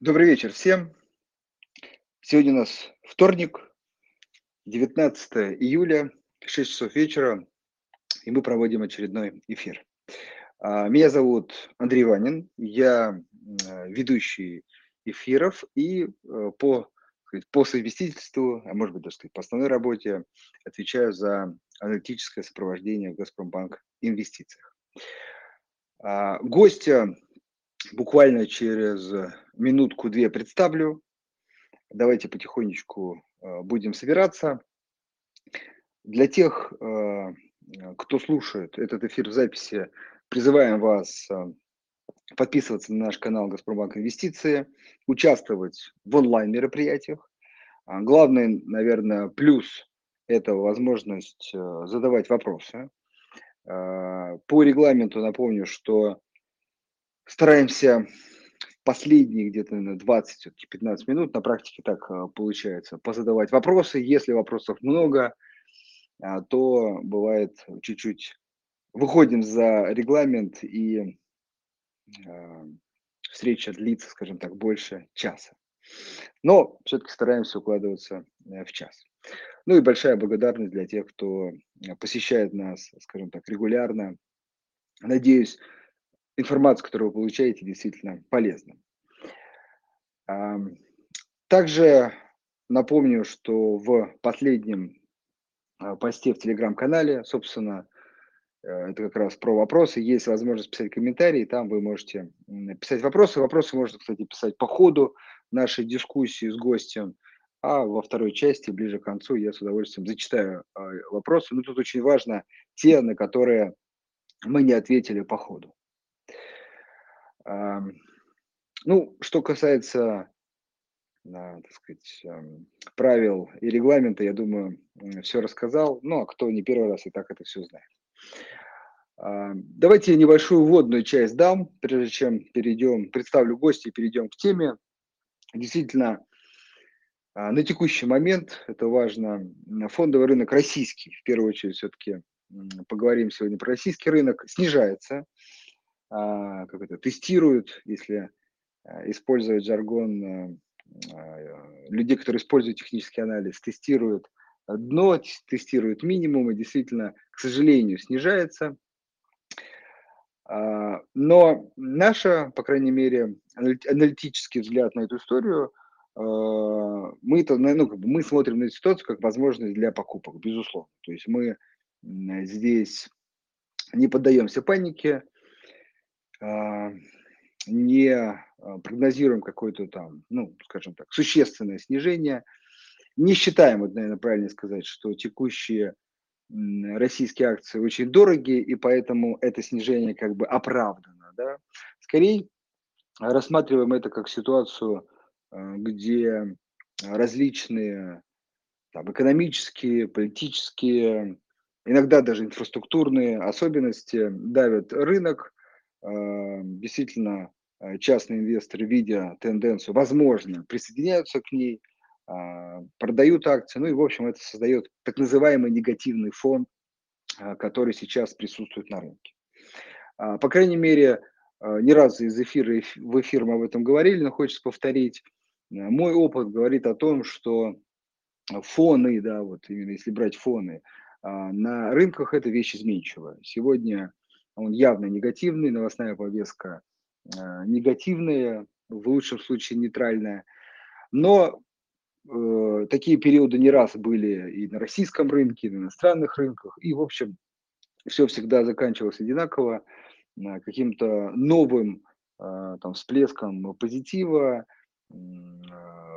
Добрый вечер всем. Сегодня у нас вторник, 19 июля, 6 часов вечера, и мы проводим очередной эфир. А, меня зовут Андрей Ванин, я ведущий эфиров и э, по, по совместительству, а может быть даже сказать, по основной работе отвечаю за аналитическое сопровождение в Газпромбанк инвестициях. А, гостя буквально через минутку-две представлю. Давайте потихонечку э, будем собираться. Для тех, э, кто слушает этот эфир в записи, призываем вас э, подписываться на наш канал Газпромбанк Инвестиции, участвовать в онлайн-мероприятиях. А главный, наверное, плюс – это возможность задавать вопросы. По регламенту напомню, что стараемся последние где-то на 20-15 минут, на практике так э, получается, позадавать вопросы. Если вопросов много, а, то бывает чуть-чуть выходим за регламент и э, встреча длится, скажем так, больше часа. Но все-таки стараемся укладываться э, в час. Ну и большая благодарность для тех, кто посещает нас, скажем так, регулярно. Надеюсь, информация, которую вы получаете, действительно полезна. Также напомню, что в последнем а, посте в телеграм-канале, собственно, э, это как раз про вопросы. Есть возможность писать комментарии, там вы можете писать вопросы. Вопросы можно, кстати, писать по ходу нашей дискуссии с гостем. А во второй части, ближе к концу, я с удовольствием зачитаю а, вопросы. Но тут очень важно те, на которые мы не ответили по ходу. Ну, что касается, так сказать, правил и регламента, я думаю, все рассказал. Ну, а кто не первый раз и так это все знает. Давайте я небольшую вводную часть дам, прежде чем перейдем, представлю гостя и перейдем к теме. Действительно, а, на текущий момент, это важно, фондовый рынок российский, в первую очередь все-таки поговорим сегодня про российский рынок, снижается. А, как это, тестируют, если а, использовать жаргон а, людей, которые используют технический анализ, тестируют дно, тестируют минимум, и действительно, к сожалению, снижается. Но наша, по крайней мере, аналитический взгляд на эту историю, мы, -то, ну, как бы мы смотрим на эту ситуацию как возможность для покупок, безусловно. То есть мы здесь не поддаемся панике, не а, прогнозируем какое-то там, ну, скажем так, существенное снижение. Не считаем, вот, наверное, правильно сказать, что текущие российские акции очень дорогие, и поэтому это снижение как бы оправдано. Да? Скорее рассматриваем это как ситуацию, а, где различные там, экономические, политические, иногда даже инфраструктурные особенности давят рынок, действительно э, частные инвесторы, видя тенденцию, возможно, присоединяются к ней, а, продают акции, ну и, в общем, это создает так называемый негативный фон, а, который сейчас присутствует на рынке. А, по крайней мере, не раз из эфира в эфир мы об этом говорили, но хочется повторить. Мой опыт говорит о том, что фоны, да, вот именно если брать фоны, на рынках это вещь изменчивая. Сегодня он явно негативный, новостная повестка э, негативная, в лучшем случае нейтральная. Но э, такие периоды не раз были и на российском рынке, и на иностранных рынках, и, в общем, все всегда заканчивалось одинаково, э, каким-то новым э, там, всплеском позитива, э,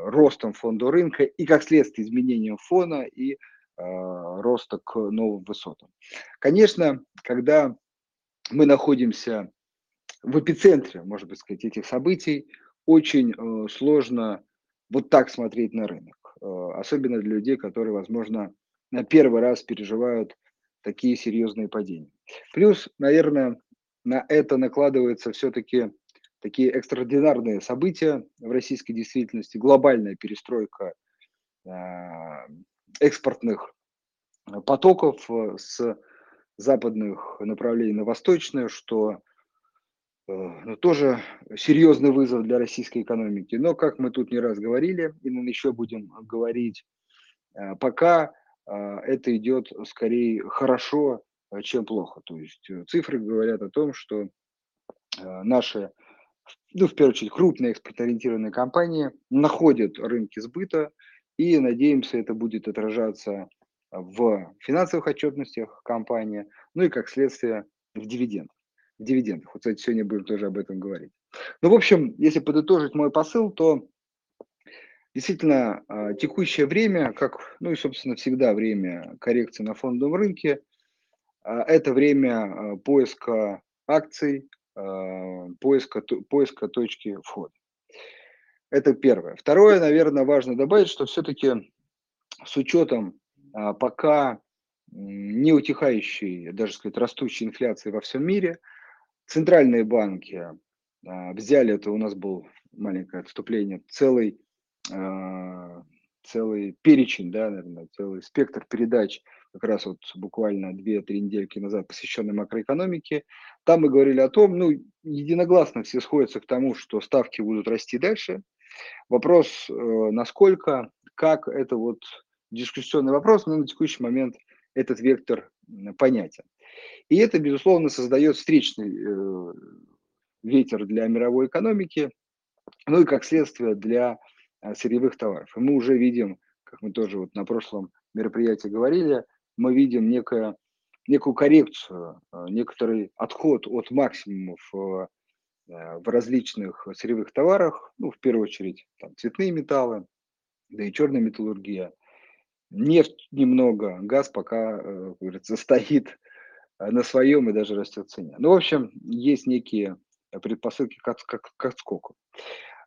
ростом фонда рынка и, как следствие, изменением фона и э, роста к новым высотам. Конечно, когда мы находимся в эпицентре, может быть сказать, этих событий, очень э, сложно вот так смотреть на рынок. Э, особенно для людей, которые, возможно, на первый раз переживают такие серьезные падения. Плюс, наверное, на это накладываются все-таки такие экстраординарные события в российской действительности, глобальная перестройка э, экспортных потоков с западных направлений на восточное, что ну, тоже серьезный вызов для российской экономики. Но, как мы тут не раз говорили, и мы еще будем говорить, пока это идет скорее хорошо, чем плохо. То есть цифры говорят о том, что наши ну, в первую очередь, крупные экспортоориентированные компании находят рынки сбыта, и, надеемся, это будет отражаться в финансовых отчетностях компании, ну и, как следствие, в дивидендах. В дивидендах. Вот, кстати, сегодня будем тоже об этом говорить. Ну, в общем, если подытожить мой посыл, то действительно а, текущее время, как, ну и, собственно, всегда время коррекции на фондовом рынке, а, это время а, поиска акций, поиска, поиска точки входа. Это первое. Второе, наверное, важно добавить, что все-таки с учетом пока не утихающей, даже сказать, растущей инфляции во всем мире, центральные банки а, взяли, это у нас был маленькое отступление, целый, целый перечень, да, наверное, целый спектр передач как раз вот буквально 2-3 недельки назад, посвященной макроэкономике. Там мы говорили о том, ну, единогласно все сходятся к тому, что ставки будут расти дальше. Вопрос, э, насколько, как, это вот дискуссионный вопрос, но на текущий момент этот вектор понятен. И это, безусловно, создает встречный э, ветер для мировой экономики, ну и как следствие для э, сырьевых товаров. И мы уже видим, как мы тоже вот на прошлом мероприятии говорили, мы видим некое, некую коррекцию, э, некоторый отход от максимумов в различных сырьевых товарах, ну, в первую очередь, там, цветные металлы, да и черная металлургия. Нефть немного, газ пока, как говорится, стоит на своем и даже растет в цене. Ну, в общем, есть некие предпосылки к, к, к отскоку.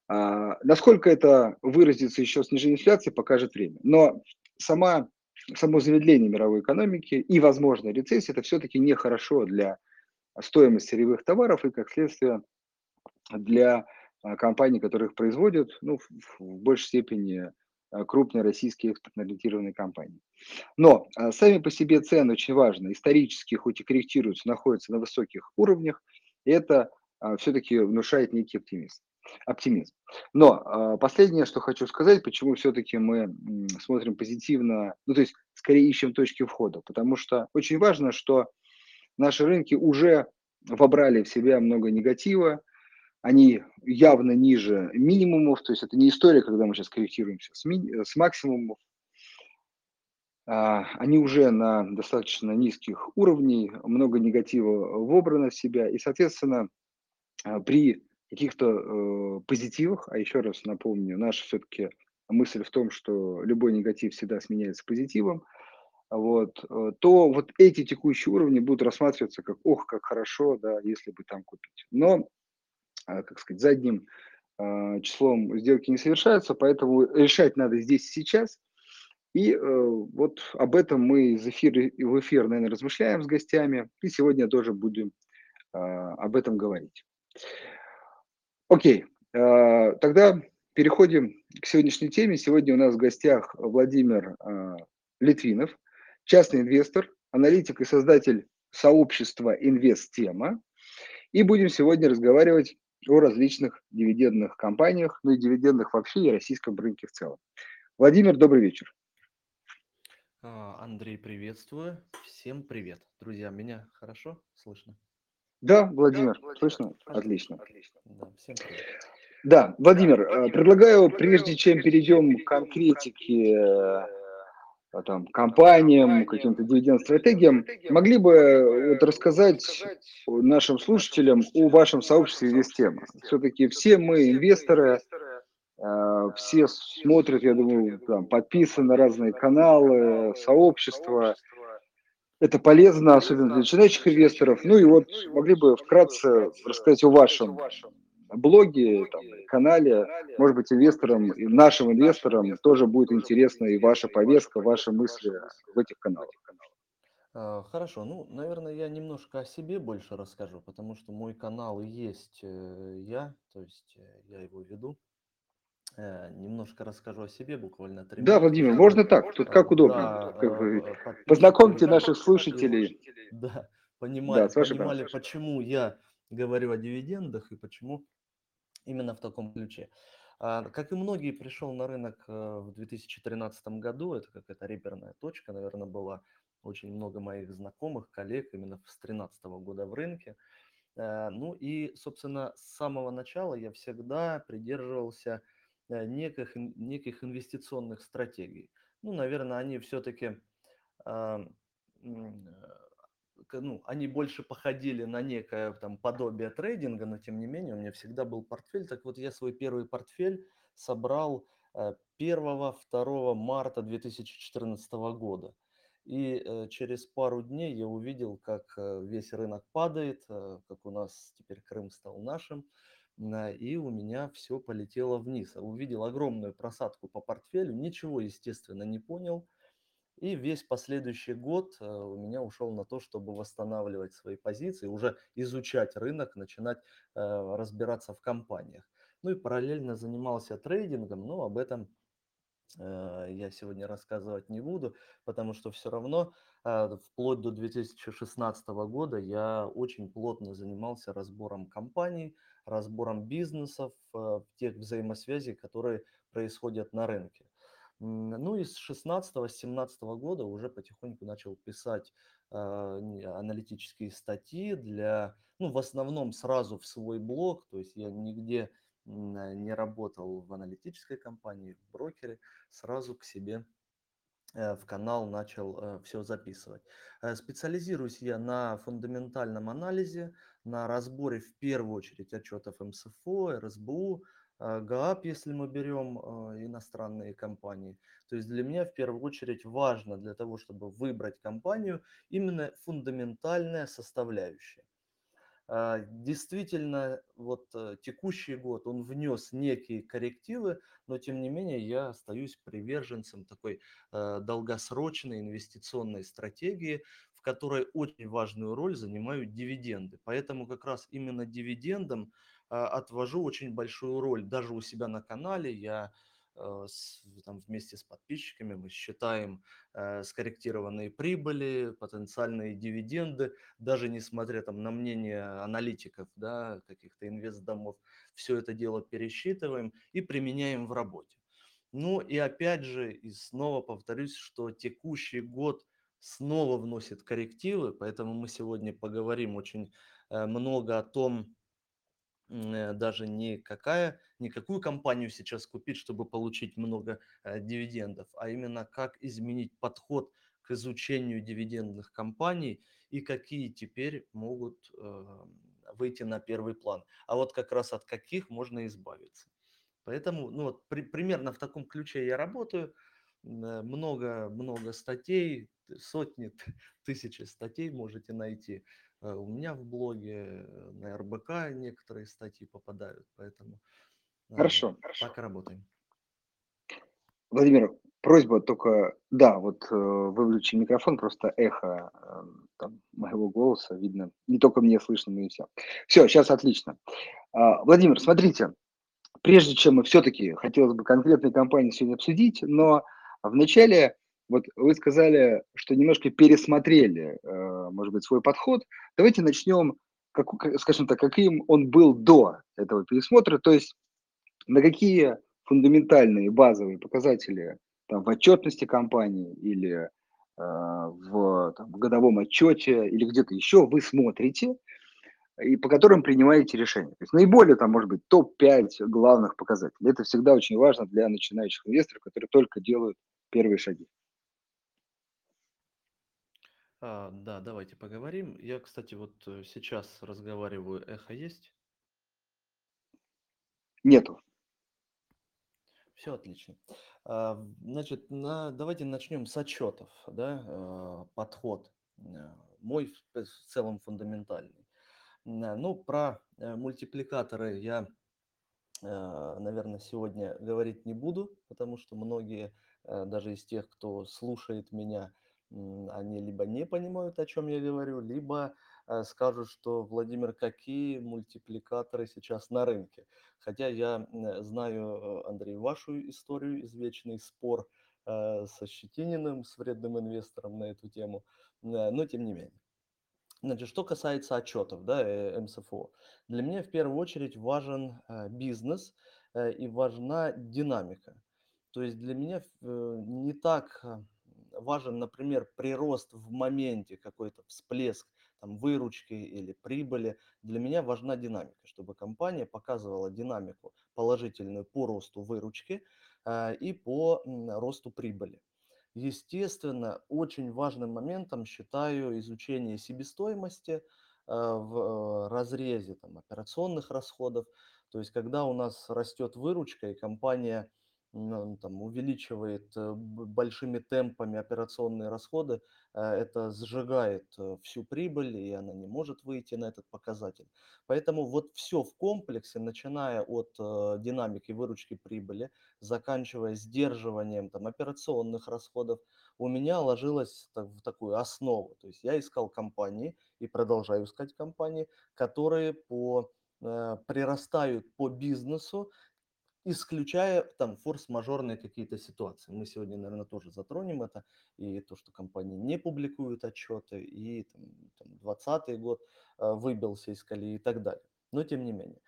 А, насколько это выразится еще снижение инфляции, покажет время. Но сама само замедление мировой экономики и, возможно, рецессия, это все-таки нехорошо для стоимости сырьевых товаров и, как следствие, для а, компаний, которые их производят, ну, в, большей степени крупные российские экспортно-ориентированные компании. Но а, сами по себе цены очень важны, исторически хоть и корректируются, находятся на высоких уровнях, и это все-таки внушает некий оптимизм оптимизм. Но э, последнее, что хочу сказать, почему все-таки мы смотрим позитивно, ну то есть скорее ищем точки входа, потому что очень важно, что наши рынки уже вобрали в себя много негатива, они явно ниже минимумов, то есть это не история, когда мы сейчас корректируемся с, ми- с максимумов, а, они уже на достаточно низких уровнях, много негатива вобрано в себя, и, соответственно, а, при каких-то э, позитивах, а еще раз напомню, наша все-таки мысль в том, что любой негатив всегда сменяется позитивом, вот, э, то вот эти текущие уровни будут рассматриваться как, ох, как хорошо, да, если бы там купить. Но, э, как сказать, задним э, числом сделки не совершаются, поэтому решать надо здесь и сейчас. И э, вот об этом мы из эфира в эфир, наверное, размышляем с гостями, и сегодня тоже будем э, об этом говорить. Окей, тогда переходим к сегодняшней теме. Сегодня у нас в гостях Владимир Литвинов, частный инвестор, аналитик и создатель сообщества Инвесттема. И будем сегодня разговаривать о различных дивидендных компаниях, ну и дивидендных вообще и российском рынке в целом. Владимир, добрый вечер. А, Андрей, приветствую. Всем привет. Друзья, меня хорошо слышно? Да, Владимир, да, слышно? Отлично. Отлично. Да, всем привет. Да, Владимир, да, Владимир предлагаю, прежде чем перейдем к конкретике э, там, компаниям, каким-то дивиденд-стратегиям, могли бы вот рассказать нашим слушателям о вашем сообществе инвестема. Все-таки все мы инвесторы, э, все смотрят, я думаю, там, подписаны на разные каналы, сообщества, это полезно, особенно для начинающих инвесторов. Ну и вот могли бы вкратце рассказать о вашем блоге, там, канале, может быть, инвесторам, нашим инвесторам тоже будет интересна и ваша повестка, ваши мысли в этих каналах. А, хорошо, ну, наверное, я немножко о себе больше расскажу, потому что мой канал и есть э, я, то есть э, я его веду. Э, немножко расскажу о себе, буквально три Да, Владимир, можно так, тут как удобно. Да, как вы... Познакомьте наших слушателей. Да, понимали, да, понимали почему я говорю о дивидендах и почему именно в таком ключе. А, как и многие, пришел на рынок э, в 2013 году, это какая-то реперная точка, наверное, была очень много моих знакомых, коллег именно с 2013 года в рынке. Э, ну и, собственно, с самого начала я всегда придерживался э, неких, неких инвестиционных стратегий. Ну, наверное, они все-таки ну, они больше походили на некое там подобие трейдинга, но тем не менее у меня всегда был портфель. Так вот, я свой первый портфель собрал 1-2 э, марта 2014 года. И э, через пару дней я увидел, как э, весь рынок падает, как у нас теперь Крым стал нашим, и у меня все полетело вниз. Увидел огромную просадку по портфелю, ничего, естественно, не понял – и весь последующий год э, у меня ушел на то, чтобы восстанавливать свои позиции, уже изучать рынок, начинать э, разбираться в компаниях. Ну и параллельно занимался трейдингом, но об этом э, я сегодня рассказывать не буду, потому что все равно вплоть до 2016 года я очень плотно занимался разбором компаний, разбором бизнесов, тех взаимосвязей, которые происходят на рынке. Ну и с 16-17 года уже потихоньку начал писать э, аналитические статьи для, ну, в основном сразу в свой блог, то есть я нигде не работал в аналитической компании, в брокере, сразу к себе Э, в канал начал э, все записывать. Э, специализируюсь я на фундаментальном анализе, на разборе в первую очередь отчетов МСФО, РСБУ, ГААП, если мы берем иностранные компании. То есть для меня в первую очередь важно для того, чтобы выбрать компанию, именно фундаментальная составляющая. А, действительно, вот э, текущий год, он внес некие коррективы, но тем не менее я остаюсь приверженцем такой э, долгосрочной инвестиционной стратегии, в которой очень важную роль занимают дивиденды. Поэтому как раз именно дивидендам а, отвожу очень большую роль. Даже у себя на канале я Э, с, там, вместе с подписчиками мы считаем э, скорректированные прибыли, потенциальные дивиденды, даже несмотря там, на мнение аналитиков, да, каких-то инвестдомов, все это дело пересчитываем и применяем в работе. Ну и опять же, и снова повторюсь, что текущий год снова вносит коррективы, поэтому мы сегодня поговорим очень э, много о том, даже не какая, не какую компанию сейчас купить, чтобы получить много э, дивидендов, а именно как изменить подход к изучению дивидендных компаний и какие теперь могут э, выйти на первый план. А вот как раз от каких можно избавиться. Поэтому ну, вот, при, примерно в таком ключе я работаю. Много-много статей, сотни, тысячи статей можете найти. Э, у меня в блоге э, на РБК некоторые статьи попадают, поэтому э, Хорошо. так и работаем. Владимир, просьба только, да, вот э, выключи микрофон, просто эхо там, моего голоса видно. Не только мне слышно, но и все. Все, сейчас отлично. Э, Владимир, смотрите, прежде чем мы все-таки хотелось бы конкретные компании сегодня обсудить, но вначале вот вы сказали, что немножко пересмотрели, э, может быть, свой подход. Давайте начнем, как, скажем так, каким он был до этого пересмотра, то есть на какие фундаментальные базовые показатели там, в отчетности компании или э, в, там, в годовом отчете или где-то еще вы смотрите и по которым принимаете решения. То есть наиболее там может быть топ-5 главных показателей. Это всегда очень важно для начинающих инвесторов, которые только делают первые шаги. А, да, давайте поговорим. Я, кстати, вот э, сейчас разговариваю, эхо есть? Нету. Все отлично. А, значит, на, давайте начнем с отчетов, да, а, подход. А, мой в, в целом фундаментальный. Ну, про э, мультипликаторы я, наверное, сегодня говорить не буду, потому что многие, даже из тех, кто слушает меня, они либо не понимают, о чем я говорю, либо э, скажут, что Владимир, какие мультипликаторы сейчас на рынке. Хотя я знаю, э, Андрей, вашу историю, извечный спор э, со Щетининым, с вредным инвестором на эту тему, но тем не менее. Значит, что касается отчетов, да, МСФО. Для меня в первую очередь важен бизнес и важна динамика. То есть для меня не так важен, например, прирост в моменте, какой-то всплеск там, выручки или прибыли. Для меня важна динамика, чтобы компания показывала динамику положительную по росту выручки э, и по росту прибыли. Естественно, очень важным моментом считаю изучение себестоимости э, в э, разрезе там, операционных расходов. То есть, когда у нас растет выручка и компания там, увеличивает э, большими темпами операционные расходы, э, это сжигает э, всю прибыль, и она не может выйти на этот показатель. Поэтому вот все в комплексе, начиная от э, динамики выручки прибыли, заканчивая сдерживанием там, операционных расходов, у меня ложилось в такую основу. То есть я искал компании и продолжаю искать компании, которые по, прирастают по бизнесу, исключая там форс-мажорные какие-то ситуации. Мы сегодня, наверное, тоже затронем это, и то, что компании не публикуют отчеты, и там, там 20 год э, выбился из колеи и так далее. Но тем не менее.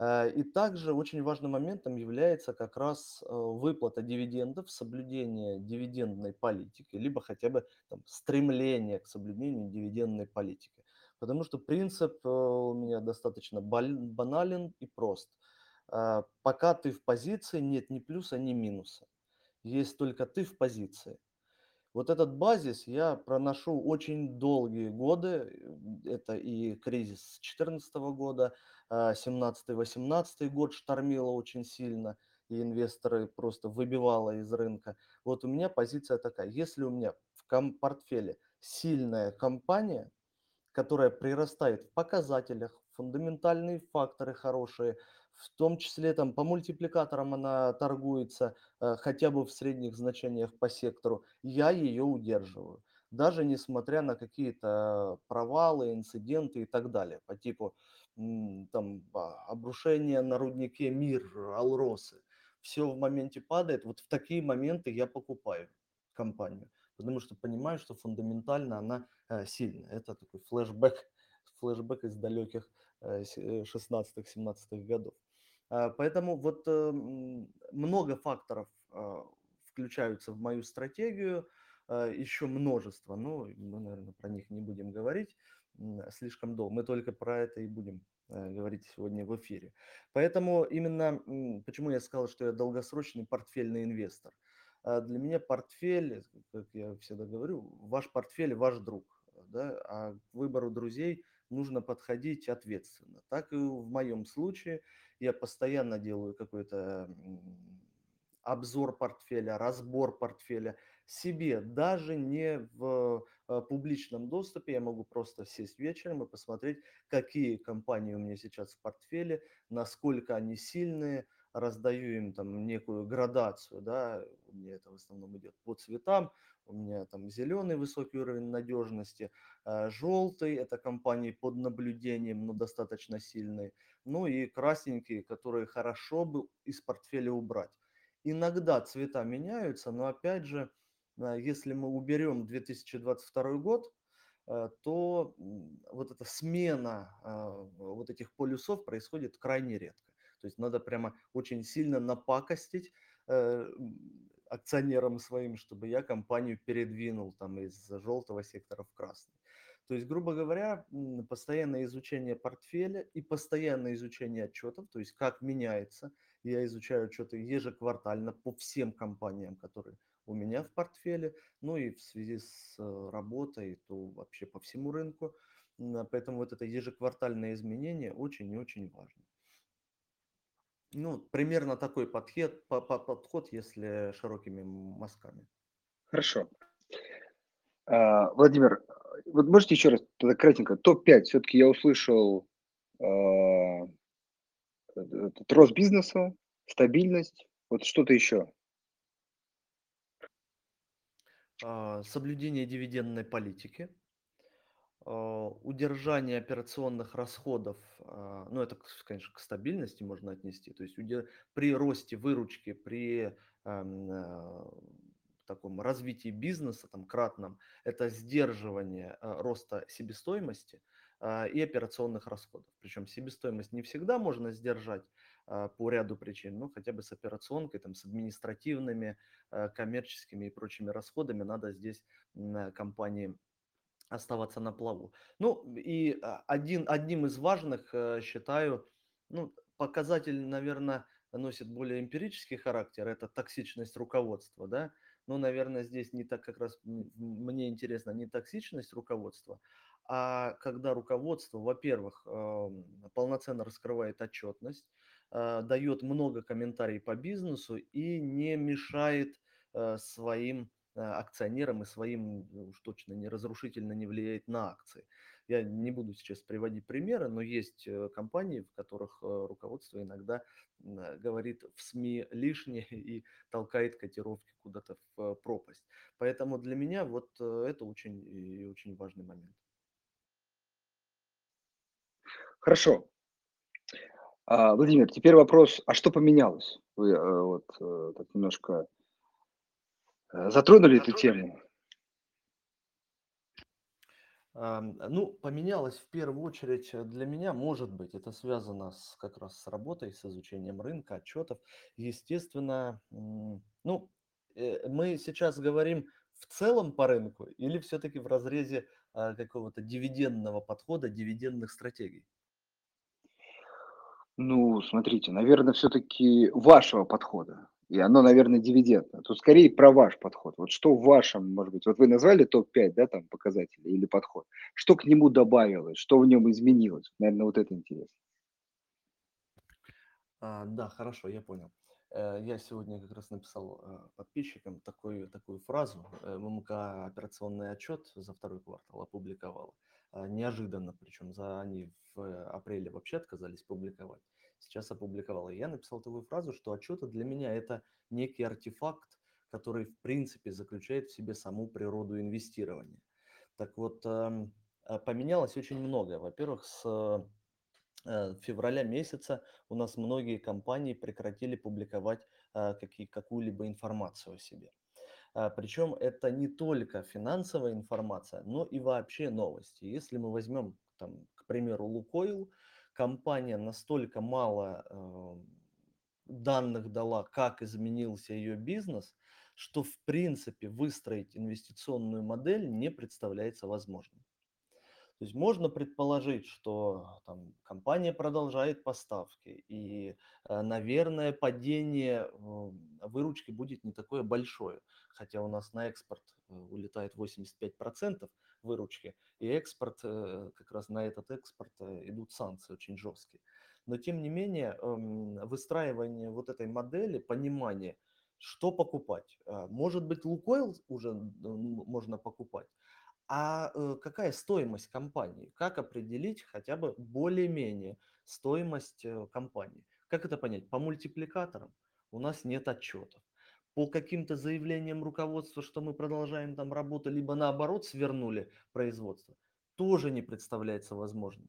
Э, И также очень важным моментом является как раз э, выплата дивидендов, соблюдение дивидендной политики, либо хотя бы там, стремление к соблюдению дивидендной политики. Потому что принцип у меня достаточно банален и прост. Э, Пока ты в позиции, нет ни плюса, ни минуса. Есть только ты в позиции. Вот этот базис я проношу очень долгие годы. Это и кризис 2014 года, 17-18 год штормило очень сильно, и инвесторы просто выбивало из рынка. Вот у меня позиция такая. Если у меня в портфеле сильная компания, которая прирастает в показателях, фундаментальные факторы хорошие, в том числе там по мультипликаторам она торгуется э, хотя бы в средних значениях по сектору, я ее удерживаю. Даже несмотря на какие-то провалы, инциденты и так далее, по типу там а, обрушения на руднике Мир, Алросы. Все в моменте падает. Вот в такие моменты я покупаю компанию, потому что понимаю, что фундаментально она э, сильно. Это такой флешбэк, флешбэк из далеких э, се- э, 16-17 годов. А, Поэтому вот э, много факторов а, включаются в мою стратегию, еще множество, но мы, наверное, про них не будем говорить слишком долго. Мы только про это и будем э, говорить сегодня в эфире. Поэтому именно почему я сказал, что я долгосрочный портфельный инвестор. Для меня портфель, как я всегда говорю, ваш портфель ваш друг, да, а к выбору друзей нужно подходить ответственно. Так и в моем случае я постоянно делаю какой-то обзор портфеля, разбор портфеля себе, даже не в э, публичном доступе. Я могу просто сесть вечером и посмотреть, какие компании у меня сейчас в портфеле, насколько они сильные, раздаю им там некую градацию, да, у меня это в основном идет по цветам, у меня там зеленый высокий уровень надежности, желтый это компании под наблюдением, но достаточно сильные, ну и красненькие, которые хорошо бы из портфеля убрать. Иногда цвета меняются, но опять же, а, если мы уберем 2022 год, э, то вот эта смена а, вот этих полюсов происходит крайне редко. То есть надо прямо очень сильно напакостить э, акционерам своим, чтобы я компанию передвинул там из желтого сектора в красный. То есть, грубо говоря, постоянное изучение портфеля и постоянное изучение отчетов, то есть как меняется. Я изучаю отчеты ежеквартально по всем компаниям, которые у меня в портфеле, ну и в связи с э, работой, то вообще по всему рынку. Поэтому вот это ежеквартальное изменение очень и очень важно. Ну, примерно такой подход, по- по- подход, если широкими мазками. Хорошо. А, Владимир, вот можете еще раз тогда кратенько, топ-5, все-таки я услышал этот рост бизнеса, стабильность, вот что-то еще. А, Соблюдение дивидендной политики, удержание операционных расходов, а, ну это, конечно, к стабильности можно отнести, то есть при росте выручки, при ам, а, таком развитии бизнеса, там, кратном, это сдерживание роста себестоимости и операционных расходов. Причем себестоимость не всегда можно сдержать по ряду причин, но хотя бы с операционкой, там, с административными, коммерческими и прочими расходами надо здесь компании оставаться на плаву. Ну и а, один, одним из важных э, считаю, ну, показатель, наверное, носит более эмпирический характер, это токсичность руководства, да. Ну, наверное, здесь не так как раз мне интересно не токсичность руководства, а когда руководство, во-первых, эм, полноценно раскрывает отчетность, э, дает много комментариев по бизнесу и не мешает э, своим акционерам и своим ну, уж точно не разрушительно не влияет на акции. Я не буду сейчас приводить примеры, но есть компании, в которых руководство иногда говорит в СМИ лишнее и толкает котировки куда-то в пропасть. Поэтому для меня вот это очень и очень важный момент. Хорошо. А, Владимир, теперь вопрос, а что поменялось? Вы э, вот э, так немножко э, затронули эту тему. Ну, поменялось в первую очередь для меня, может быть, это связано с, как раз с работой, с изучением рынка, отчетов. Естественно, ну, мы сейчас говорим в целом по рынку или все-таки в разрезе а, какого-то дивидендного подхода, дивидендных стратегий? Ну, смотрите, наверное, все-таки вашего подхода. И оно, наверное, дивидендно. Тут скорее про ваш подход. Вот что в вашем, может быть, вот вы назвали топ-5, да, там, показателей или подход. Что к нему добавилось, что в нем изменилось? Наверное, вот это интересно. А, да, хорошо, я понял. Э, я сегодня как раз написал э, подписчикам такую, такую фразу. Э, ММК операционный отчет за второй квартал опубликовал. Неожиданно, причем за они в апреле вообще отказались публиковать. Сейчас опубликовал. И я написал такую фразу, что отчеты для меня это некий артефакт, который в принципе заключает в себе саму природу инвестирования. Так вот, эм, поменялось очень многое. Во-первых, с Э, февраля месяца у нас многие компании прекратили публиковать э, какие, какую-либо информацию о себе. Причем это не только финансовая информация, но и вообще новости. Если мы возьмем, там, к примеру, Лукойл, компания настолько мало э, данных дала, как изменился ее бизнес, что в принципе выстроить инвестиционную модель не представляется возможным. То есть можно предположить, что там, компания продолжает поставки, и, э, наверное, падение выручки будет не такое большое, хотя у нас на экспорт э, улетает 85% выручки, и экспорт, э, как раз на этот экспорт идут санкции очень жесткие. Но тем не менее, эм, выстраивание вот этой модели, понимание, что покупать. Может быть, Лукойл уже можно покупать, а э, какая стоимость компании? Как определить хотя бы более-менее стоимость э, компании? Как это понять? По мультипликаторам у нас нет отчетов. По каким-то заявлениям руководства, что мы продолжаем там работу, либо наоборот свернули производство, тоже не представляется возможным.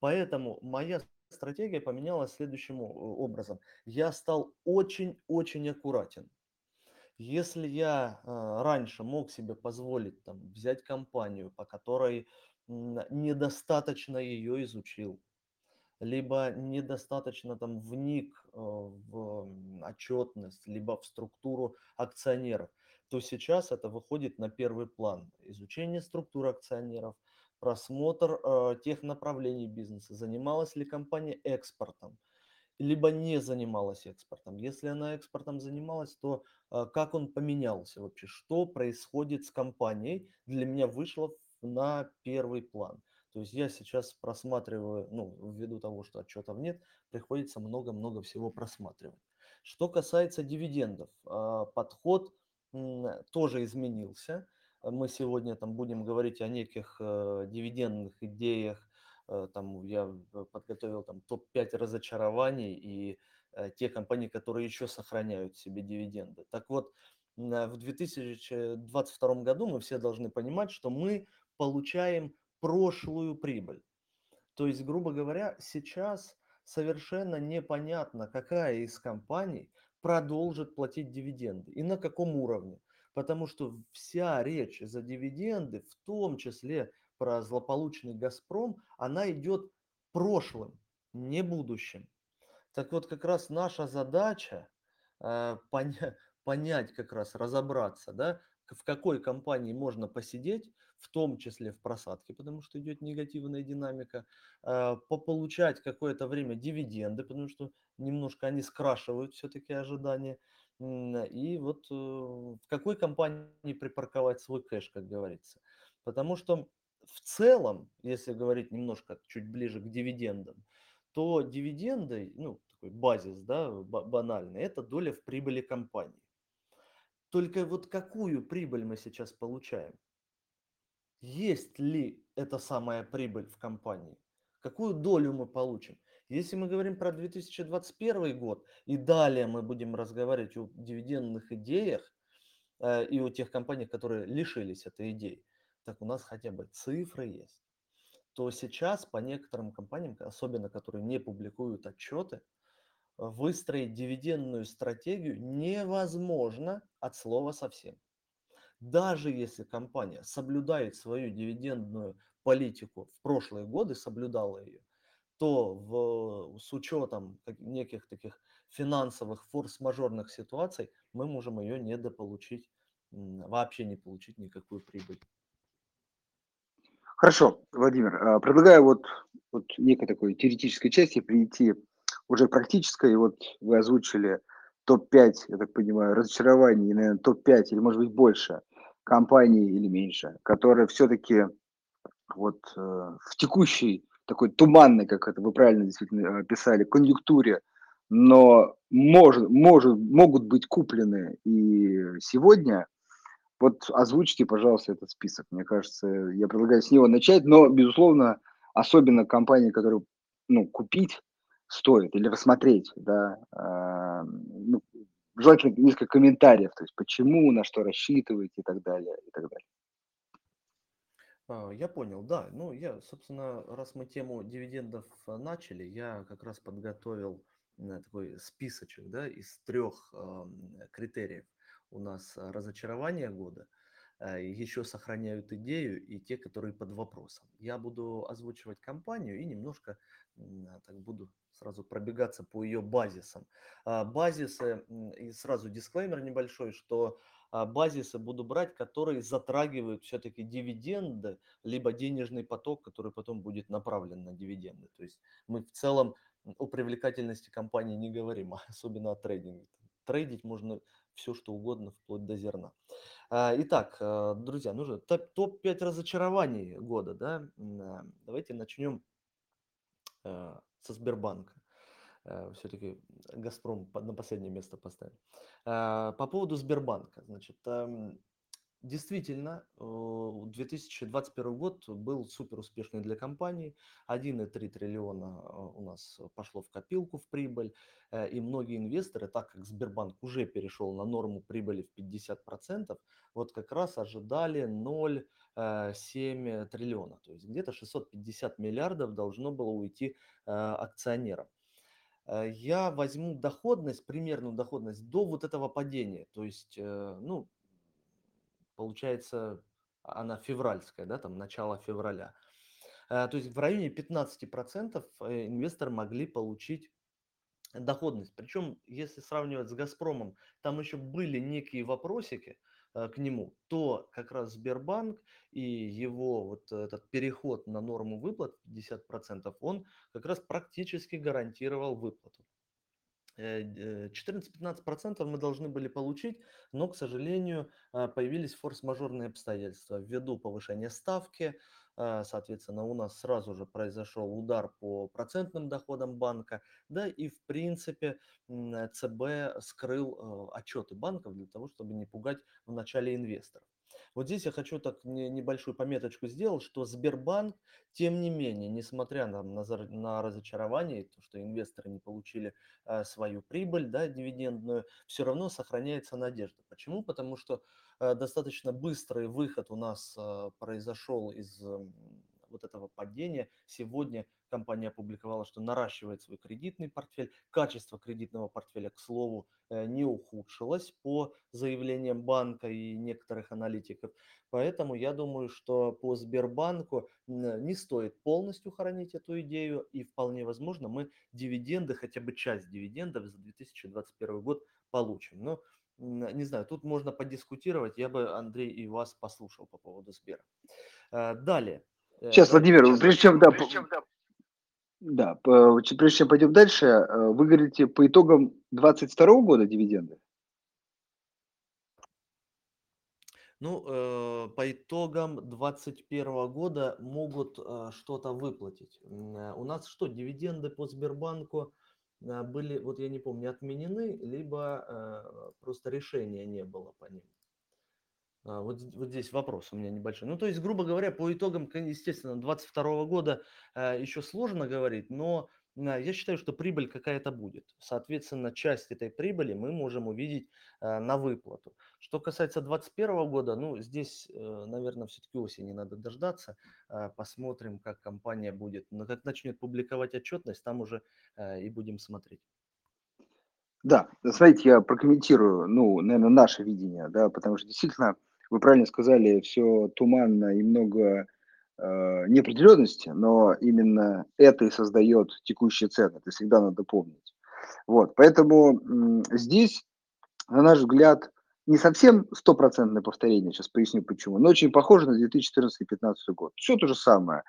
Поэтому моя стратегия поменялась следующим образом. Я стал очень-очень аккуратен если я э, раньше мог себе позволить там, взять компанию, по которой недостаточно ее изучил, либо недостаточно там вник э, в отчетность, либо в структуру акционеров, то сейчас это выходит на первый план. Изучение структуры акционеров, просмотр э, тех направлений бизнеса, занималась ли компания экспортом, либо не занималась экспортом. Если она экспортом занималась, то а, как он поменялся вообще, что происходит с компанией, для меня вышло на первый план. То есть я сейчас просматриваю, ну, ввиду того, что отчетов нет, приходится много-много всего просматривать. Что касается дивидендов, а, подход тоже изменился. Мы сегодня там будем говорить о неких э, дивидендных идеях. Э, там я подготовил там топ-5 разочарований и Э, те компании, которые еще сохраняют себе дивиденды. Так вот, в 2022 году мы все должны понимать, что мы получаем прошлую прибыль. То есть, грубо говоря, сейчас совершенно непонятно, какая из компаний продолжит платить дивиденды и на каком уровне. Потому что вся речь за дивиденды, в том числе про злополучный «Газпром», она идет прошлым, не будущим. Так вот, как раз наша задача э, поня- понять, как раз разобраться, да, в какой компании можно посидеть, в том числе в просадке, потому что идет негативная динамика, э, пополучать какое-то время дивиденды, потому что немножко они скрашивают все-таки ожидания, и вот э, в какой компании припарковать свой кэш, как говорится. Потому что в целом, если говорить немножко чуть ближе к дивидендам, то дивиденды, ну, такой базис, да, банальный, это доля в прибыли компании. Только вот какую прибыль мы сейчас получаем? Есть ли эта самая прибыль в компании? Какую долю мы получим? Если мы говорим про 2021 год, и далее мы будем разговаривать о дивидендных идеях э, и о тех компаниях, которые лишились этой идеи, так у нас хотя бы цифры есть, то сейчас по некоторым компаниям, особенно которые не публикуют отчеты, выстроить дивидендную стратегию невозможно от слова совсем. Даже если компания соблюдает свою дивидендную политику в прошлые годы, соблюдала ее, то в, с учетом неких таких финансовых форс-мажорных ситуаций мы можем ее недополучить, вообще не получить никакую прибыль. Хорошо, Владимир, а, предлагаю вот, вот некой такой теоретической части прийти уже к практической. Вот вы озвучили топ-5, я так понимаю, разочарований, наверное, топ-5 или, может быть, больше компаний или меньше, которые все-таки вот э, в текущей такой туманной, как это вы правильно действительно описали, конъюнктуре, но может, может, могут быть куплены и сегодня. Вот озвучьте, пожалуйста, этот список. Мне кажется, я предлагаю с него начать, но, безусловно, особенно компании, которые ну, купить стоит или рассмотреть, да, э, ну, желательно несколько комментариев, то есть почему, на что рассчитываете и так далее, и так далее. А, я понял, да. Ну, я, собственно, раз мы тему дивидендов э, начали, я как раз подготовил э, такой списочек, да, из трех критериев. У нас э, разочарование года, еще сохраняют идею и те, которые под вопросом. Я буду озвучивать компанию и немножко так буду сразу пробегаться по ее базисам. А, базисы, и сразу дисклеймер небольшой, что а, базисы буду брать, которые затрагивают все-таки дивиденды, либо денежный поток, который потом будет направлен на дивиденды. То есть мы в целом о привлекательности компании не говорим, а особенно о трейдинге. Трейдить можно все, что угодно, вплоть до зерна. Итак, друзья, ну же топ-5 разочарований года. Да? Давайте начнем со Сбербанка. Э, Все-таки Газпром на последнее место поставил. Э, по поводу Сбербанка. Значит, эм, Действительно, 2021 э, год был супер успешный для компании. 1,3 триллиона у нас пошло в копилку в прибыль. И многие инвесторы, так как Сбербанк уже перешел на норму прибыли в 50%, вот как раз ожидали 0,7 триллиона. То есть где-то 650 миллиардов должно было уйти акционерам. Э, я возьму доходность, примерную доходность до вот этого падения. То есть, э, ну, получается, она февральская, да, там начало февраля. Э, то есть в районе 15% инвесторы могли получить доходность. Причем, если сравнивать с «Газпромом», там еще были некие вопросики, Э, к нему, то как раз Сбербанк и его вот этот переход на норму выплат 50%, он как раз практически гарантировал выплату. 14-15% э, мы должны были получить, но, к сожалению, а, появились форс-мажорные обстоятельства ввиду повышения ставки, соответственно, у нас сразу же произошел удар по процентным доходам банка, да, и в принципе ЦБ скрыл э, отчеты банков для того, чтобы не пугать в начале инвесторов. Вот здесь я хочу так небольшую пометочку сделать, что Сбербанк, тем не менее, несмотря на, на, на разочарование, то, что инвесторы не получили э, свою прибыль, да, дивидендную, все равно сохраняется надежда. Почему? Потому что э, достаточно быстрый выход у нас э, произошел из вот этого падения. Сегодня компания опубликовала, что наращивает свой кредитный портфель. Качество кредитного портфеля, к слову, э, не ухудшилось по заявлениям банка и некоторых аналитиков. Поэтому я думаю, что по Сбербанку не стоит полностью хоронить эту идею, и вполне возможно мы дивиденды, хотя бы часть дивидендов за 2021 год получим. Но не знаю, тут можно подискутировать. Я бы, Андрей, и вас послушал по поводу Сбера. Э, далее. Э, Сейчас, Владимир, Сейчас, прежде чем, да, прежде чем, да, да, прежде чем пойдем дальше, э, вы говорите по итогам 2022 года дивиденды? Ну, э, по итогам 2021 года могут э, что-то выплатить. У нас что, дивиденды по Сбербанку э, были, вот я не помню, отменены, либо э, просто решения не было по ним. А, вот, вот здесь вопрос у меня небольшой. Ну, то есть, грубо говоря, по итогам, естественно, 2022 года э, еще сложно говорить, но э, я считаю, что прибыль какая-то будет. Соответственно, часть этой прибыли мы можем увидеть на выплату. Что касается 2021 года, ну, здесь, э, наверное, все-таки осени надо дождаться. Посмотрим, как компания будет. Но как начнет публиковать отчетность, там уже и будем смотреть. Да, смотрите, я прокомментирую, ну, наверное, наше видение, да, потому что действительно вы правильно сказали, все туманно и много э, неопределенности, но именно это и создает текущие цены. Это всегда надо помнить. Вот, поэтому м, здесь, на наш взгляд, не совсем стопроцентное повторение, сейчас поясню почему, но очень похоже на 2014-2015 год. Все то же самое.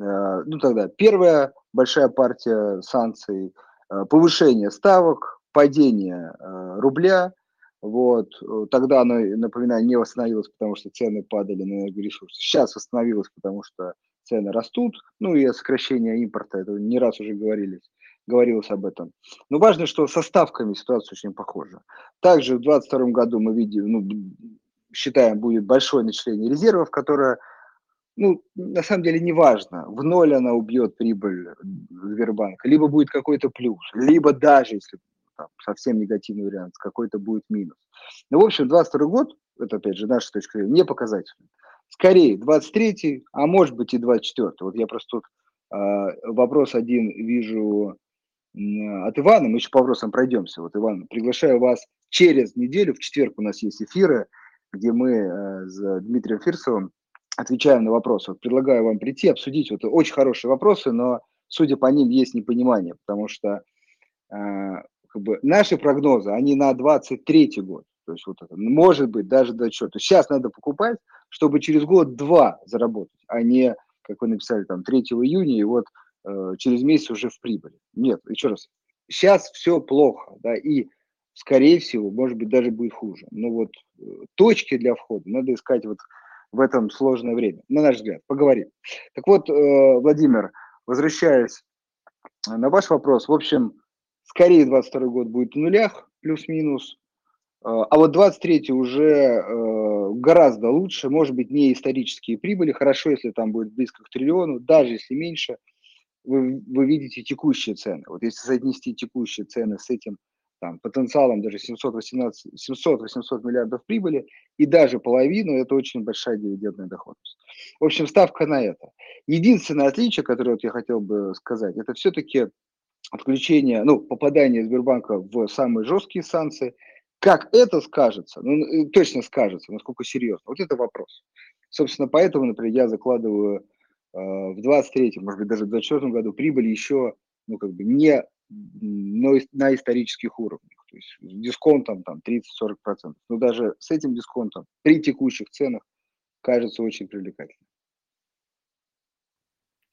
Э, ну тогда первая большая партия санкций, э, повышение ставок, падение э, рубля, вот. Э, тогда оно, напоминаю, не восстановилось, потому что цены падали на энергоресурсы. Сейчас восстановилось, потому что цены растут. Ну и сокращение импорта, это не раз уже говорилось, говорилось об этом. Но важно, что со ставками ситуация очень похожа. Также в 2022 году мы видим, ну, считаем, будет большое начисление резервов, которое, ну, на самом деле не важно, в ноль она убьет прибыль Сбербанка, либо будет какой-то плюс, либо даже если там, совсем негативный вариант, какой-то будет минус. Ну, в общем, 22 год, это опять же наша точка зрения, не показательный. Скорее 23 а может быть и 24 Вот я просто тут э, вопрос один вижу от Ивана, мы еще по вопросам пройдемся. Вот, Иван, приглашаю вас через неделю, в четверг у нас есть эфиры, где мы э, с Дмитрием Фирсовым отвечаем на вопросы. Вот предлагаю вам прийти, обсудить. Вот очень хорошие вопросы, но судя по ним есть непонимание, потому что как бы наши прогнозы, они на 23 год. То есть вот это, может быть, даже до чего. То есть сейчас надо покупать, чтобы через год-два заработать, а не, как вы написали, там, 3 июня, и вот э, через месяц уже в прибыли. Нет, еще раз, сейчас все плохо, да, и, скорее всего, может быть, даже будет хуже. Но вот э, точки для входа надо искать вот в этом сложное время, на наш взгляд. Поговорим. Так вот, э, Владимир, возвращаясь на ваш вопрос, в общем, Скорее 22 год будет в нулях, плюс-минус. А, а вот 23 уже э, гораздо лучше, может быть, не исторические прибыли. Хорошо, если там будет близко к триллиону, даже если меньше, вы, вы видите текущие цены. Вот если соотнести текущие цены с этим там, потенциалом даже 700-800 миллиардов прибыли и даже половину, это очень большая дивидендная доходность. В общем, ставка на это. Единственное отличие, которое вот я хотел бы сказать, это все-таки отключение, ну, попадание Сбербанка в самые жесткие санкции, как это скажется, ну, э, точно скажется, насколько серьезно, вот это вопрос. Собственно, поэтому, например, я закладываю э, в 23 может быть, даже в 24 году прибыль еще, ну, как бы не но на исторических уровнях, то есть с дисконтом там 30-40%. Но даже с этим дисконтом при текущих ценах кажется очень привлекательным.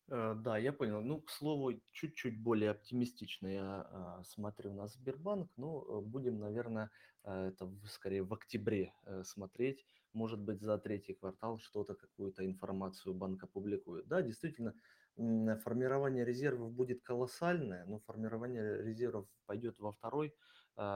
Э, да, я понял. Ну, к слову, чуть-чуть более оптимистично я а, смотрю на Сбербанк. Ну, э, будем, наверное, э, это скорее в октябре смотреть. Может быть, за третий квартал что-то, какую-то информацию банк опубликует. Да, действительно, формирование резервов будет колоссальное, но формирование резервов пойдет во второй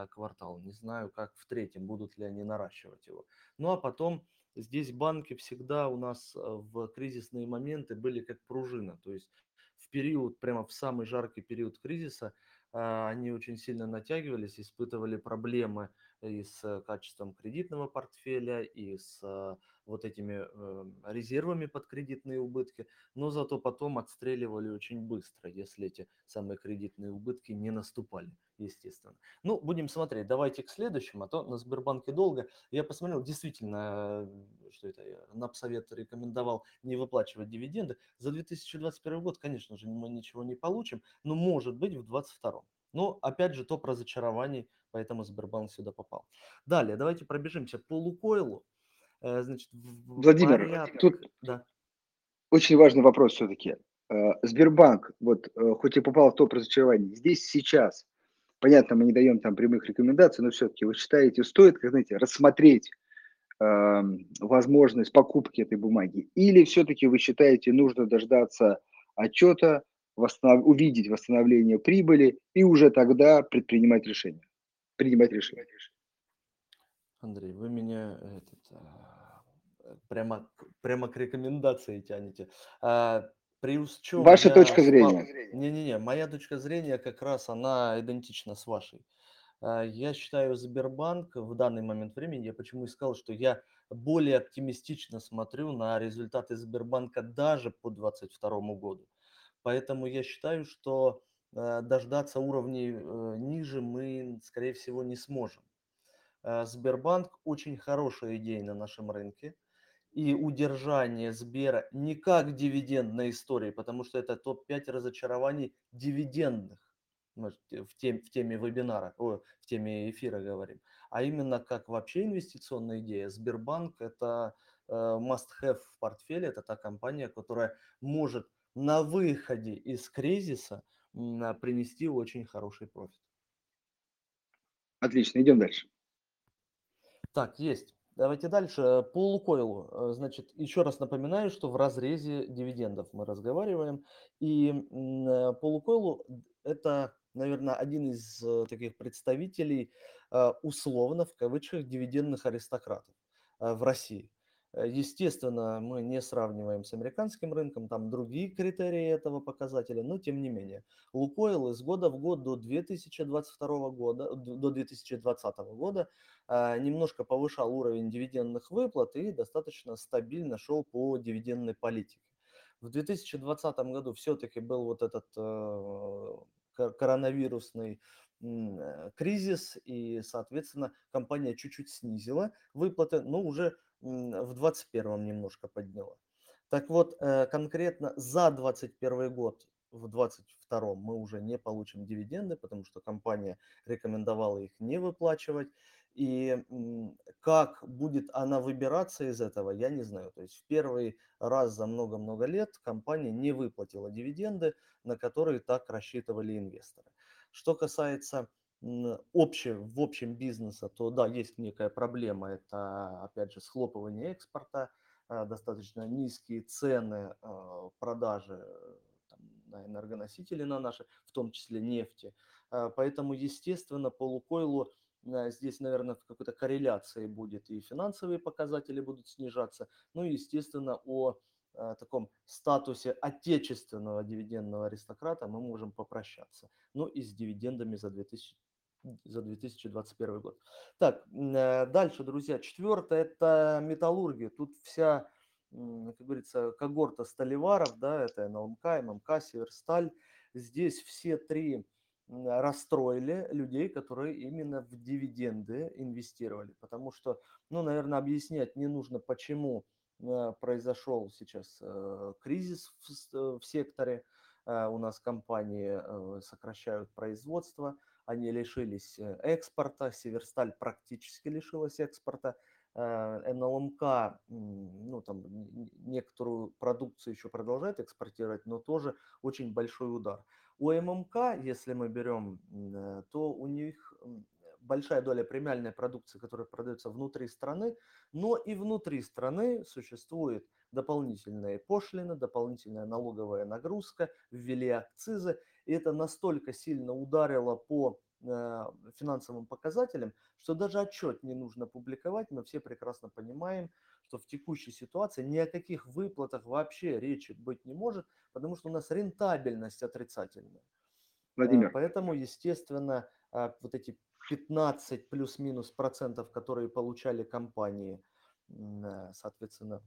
квартал. Не знаю, как в третьем, будут ли они наращивать его. Ну, а потом Здесь банки всегда у нас э, в кризисные моменты были как пружина, то есть в период, прямо в самый жаркий период кризиса, а, они очень сильно натягивались, испытывали проблемы и с качеством кредитного портфеля, и с э, вот этими э, резервами под кредитные убытки, но зато потом отстреливали очень быстро, если эти самые кредитные убытки не наступали, естественно. Ну, будем смотреть. Давайте к следующему, а то на Сбербанке долго. Я посмотрел, действительно, что это, Напсовет рекомендовал не выплачивать дивиденды. За 2021 год, конечно же, мы ничего не получим, но может быть в 2022. Но опять же топ разочарований, поэтому Сбербанк сюда попал. Далее, давайте пробежимся по Лукойлу. Э, значит, Владимир, порядок... тут да. очень важный вопрос все-таки. Э, Сбербанк, вот э, хоть и попал в топ разочарований, здесь сейчас, понятно, мы не даем там прямых рекомендаций, но все-таки вы считаете, стоит, как знаете, рассмотреть э, возможность покупки этой бумаги? Или все-таки вы считаете, нужно дождаться отчета, восстанов... увидеть восстановление прибыли и уже тогда предпринимать решение? Принимать решение. Андрей, вы меня этот, а, прямо, прямо к рекомендации тянете. А, Плюс чем Ваша точка зрения. Не-не-не, моя точка зрения как раз она идентична с вашей. А, я считаю Сбербанк в данный момент времени, я почему и сказал, что я более оптимистично смотрю на результаты Сбербанка даже по 2022 году. Поэтому я считаю, что дождаться уровней э, ниже мы, скорее всего, не сможем. Э, Сбербанк очень хорошая идея на нашем рынке. И удержание Сбера не как дивидендной истории, потому что это топ-5 разочарований дивидендных мы в, тем, в теме вебинара, о, в теме эфира говорим, а именно как вообще инвестиционная идея. Сбербанк – это э, must-have в портфеле, это та компания, которая может на выходе из кризиса принести очень хороший профит. Отлично, идем дальше. Так, есть. Давайте дальше. По Лукойлу. Э, значит, еще раз напоминаю, что в разрезе дивидендов мы разговариваем. И э, по Лукойлу это, наверное, один из э, таких представителей условно, в кавычках, дивидендных аристократов в России. Э, естественно, мы не сравниваем с американским рынком, там другие критерии этого показателя, но тем не менее. Лукойл из года в год до 2022 года, до 2020 года а, немножко повышал уровень дивидендных выплат и достаточно стабильно шел по дивидендной политике. В 2020 году все-таки был вот этот э, коронавирусный э, кризис, и, соответственно, компания чуть-чуть снизила выплаты, но уже в 2021 немножко подняла. Так вот, э, конкретно за 2021 год, в 2022 мы уже не получим дивиденды, потому что компания рекомендовала их не выплачивать. И как будет она выбираться из этого, я не знаю. То есть в первый раз за много-много лет компания не выплатила дивиденды, на которые так рассчитывали инвесторы. Что касается общее, в общем бизнеса, то да, есть некая проблема. Это, опять же, схлопывание экспорта, а, достаточно низкие цены а, продажи там, на энергоносители на наши, в том числе нефти. Поэтому, естественно, по Лукойлу здесь, наверное, в какой-то корреляции будет и финансовые показатели будут снижаться. Ну и, естественно, о таком статусе отечественного дивидендного аристократа мы можем попрощаться. Ну и с дивидендами за 2000 за 2021 год. Так, э, дальше, друзья. Четвертое – это металлургия. Тут вся, как говорится, когорта сталеваров, да, это НЛМК, ММК, Северсталь. Здесь все три расстроили людей, которые именно в дивиденды инвестировали. Потому что, ну, наверное, объяснять не нужно, почему э, произошел сейчас э, кризис в секторе. У нас компании сокращают производство – они лишились э, экспорта, Северсталь практически лишилась экспорта, э, НЛМК, ну, там, некоторую продукцию еще продолжает экспортировать, но тоже очень большой удар. У ММК, если мы берем, э, то у них большая доля премиальной продукции, которая продается внутри страны, но и внутри страны существует дополнительные пошлины, дополнительная налоговая нагрузка, ввели акцизы, и это настолько сильно ударило по э, финансовым показателям, что даже отчет не нужно публиковать. Мы все прекрасно понимаем, что в текущей ситуации ни о каких выплатах вообще речи быть не может, потому что у нас рентабельность отрицательная. Владимир. Поэтому, естественно, э, вот эти 15 плюс-минус процентов, которые получали компании, соответственно,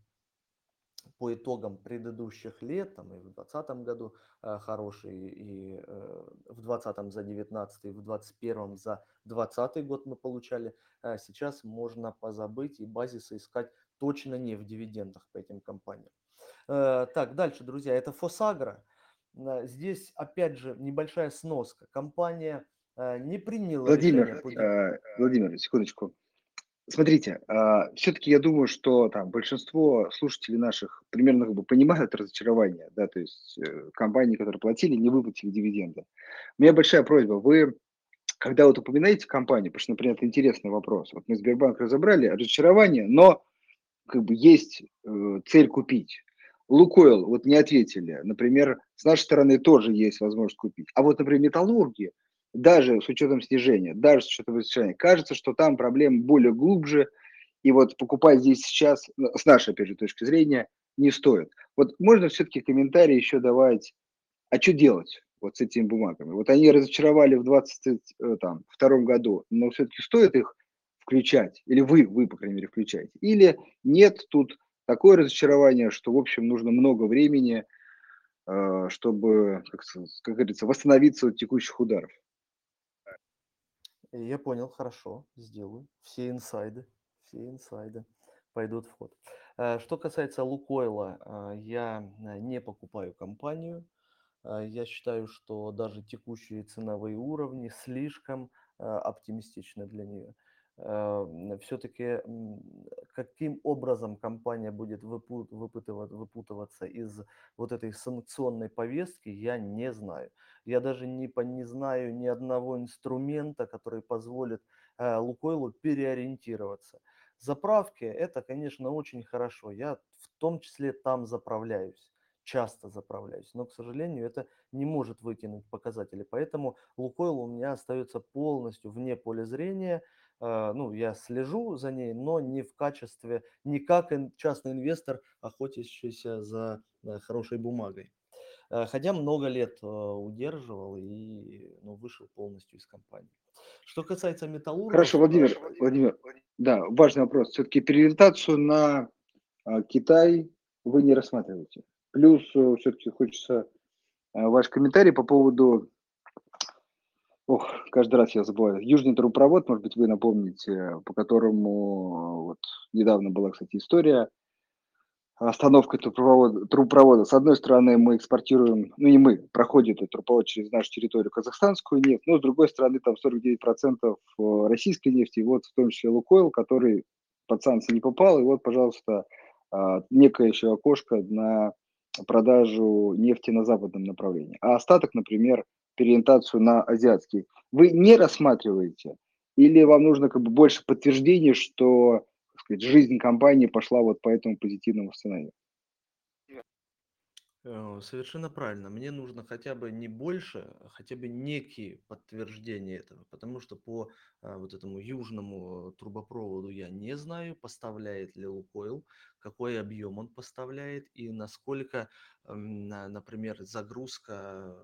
по итогам предыдущих лет, там и в 2020 году э, хороший, и э, в 2020 за 19 и в 2021 за 2020 год мы получали, э, сейчас можно позабыть и базисы искать точно не в дивидендах по этим компаниям. Э, так, дальше, друзья, это Фосагра. Э, здесь, опять же, небольшая сноска. Компания э, не приняла Владимир, решение... Э, Владимир, секундочку. Смотрите, а, все-таки я думаю, что там большинство слушателей наших примерно как бы понимают разочарование, да, то есть э, компании, которые платили, не выплатили дивиденды. У меня большая просьба, вы, когда вот упоминаете компанию, потому что, например, это интересный вопрос, вот мы Сбербанк разобрали, разочарование, но как бы есть э, цель купить. Лукойл, вот не ответили, например, с нашей стороны тоже есть возможность купить. А вот, например, металлурги, даже с учетом снижения, даже с учетом снижения, кажется, что там проблемы более глубже, и вот покупать здесь сейчас, ну, с нашей, опять же, точки зрения, не стоит. Вот можно все-таки комментарии еще давать, а что делать вот с этими бумагами? Вот они разочаровали в 2022 э, году, но все-таки стоит их включать, или вы, вы, по крайней мере, включаете, или нет, тут такое разочарование, что, в общем, нужно много времени, э, чтобы, как, как говорится, восстановиться от текущих ударов. Я понял, хорошо, сделаю. Все инсайды, все инсайды пойдут в ход. Э, что касается Лукойла, э, я э, не покупаю компанию. Я считаю, что даже текущие ценовые уровни слишком оптимистичны для нее. Эм, все-таки каким образом компания будет выпутываться из вот этой санкционной повестки, я не знаю. Я даже не, не знаю ни одного инструмента, который позволит э, Лукойлу переориентироваться. Заправки – это, конечно, очень хорошо. Я в том числе там заправляюсь часто заправляюсь. Но, к сожалению, это не может вытянуть показатели. Поэтому Лукойл у меня остается полностью вне поля зрения. Э, ну, я слежу за ней, но не в качестве, не как частный инвестор, охотящийся за э, хорошей бумагой. Э, хотя много лет удерживал и ну, вышел полностью из компании. Что касается металлургов... Хорошо, Владимир, Владимир, да, важный вопрос. Все-таки переориентацию на Китай вы не рассматриваете? Плюс все-таки хочется ваш комментарий по поводу Ох, каждый раз я забываю. Южный трубопровод, может быть, вы напомните, по которому вот недавно была, кстати, история остановка трубопровода, трубопровода. С одной стороны, мы экспортируем, ну не мы, проходит этот трубопровод через нашу территорию казахстанскую нефть, но с другой стороны, там 49% э, российской нефти, и вот в том числе Лукойл, который под санкции не попал, и вот, пожалуйста, а, некое еще окошко на продажу нефти на западном направлении. А остаток, например, переориентацию на азиатский, вы не рассматриваете? Или вам нужно как бы больше подтверждения, что сказать, жизнь компании пошла вот по этому позитивному сценарию? Э, совершенно правильно. Мне нужно хотя бы не больше, а хотя бы некие подтверждения этого, потому что по а, вот этому южному трубопроводу я не знаю, поставляет ли Лукойл, какой объем он поставляет и насколько, например, загрузка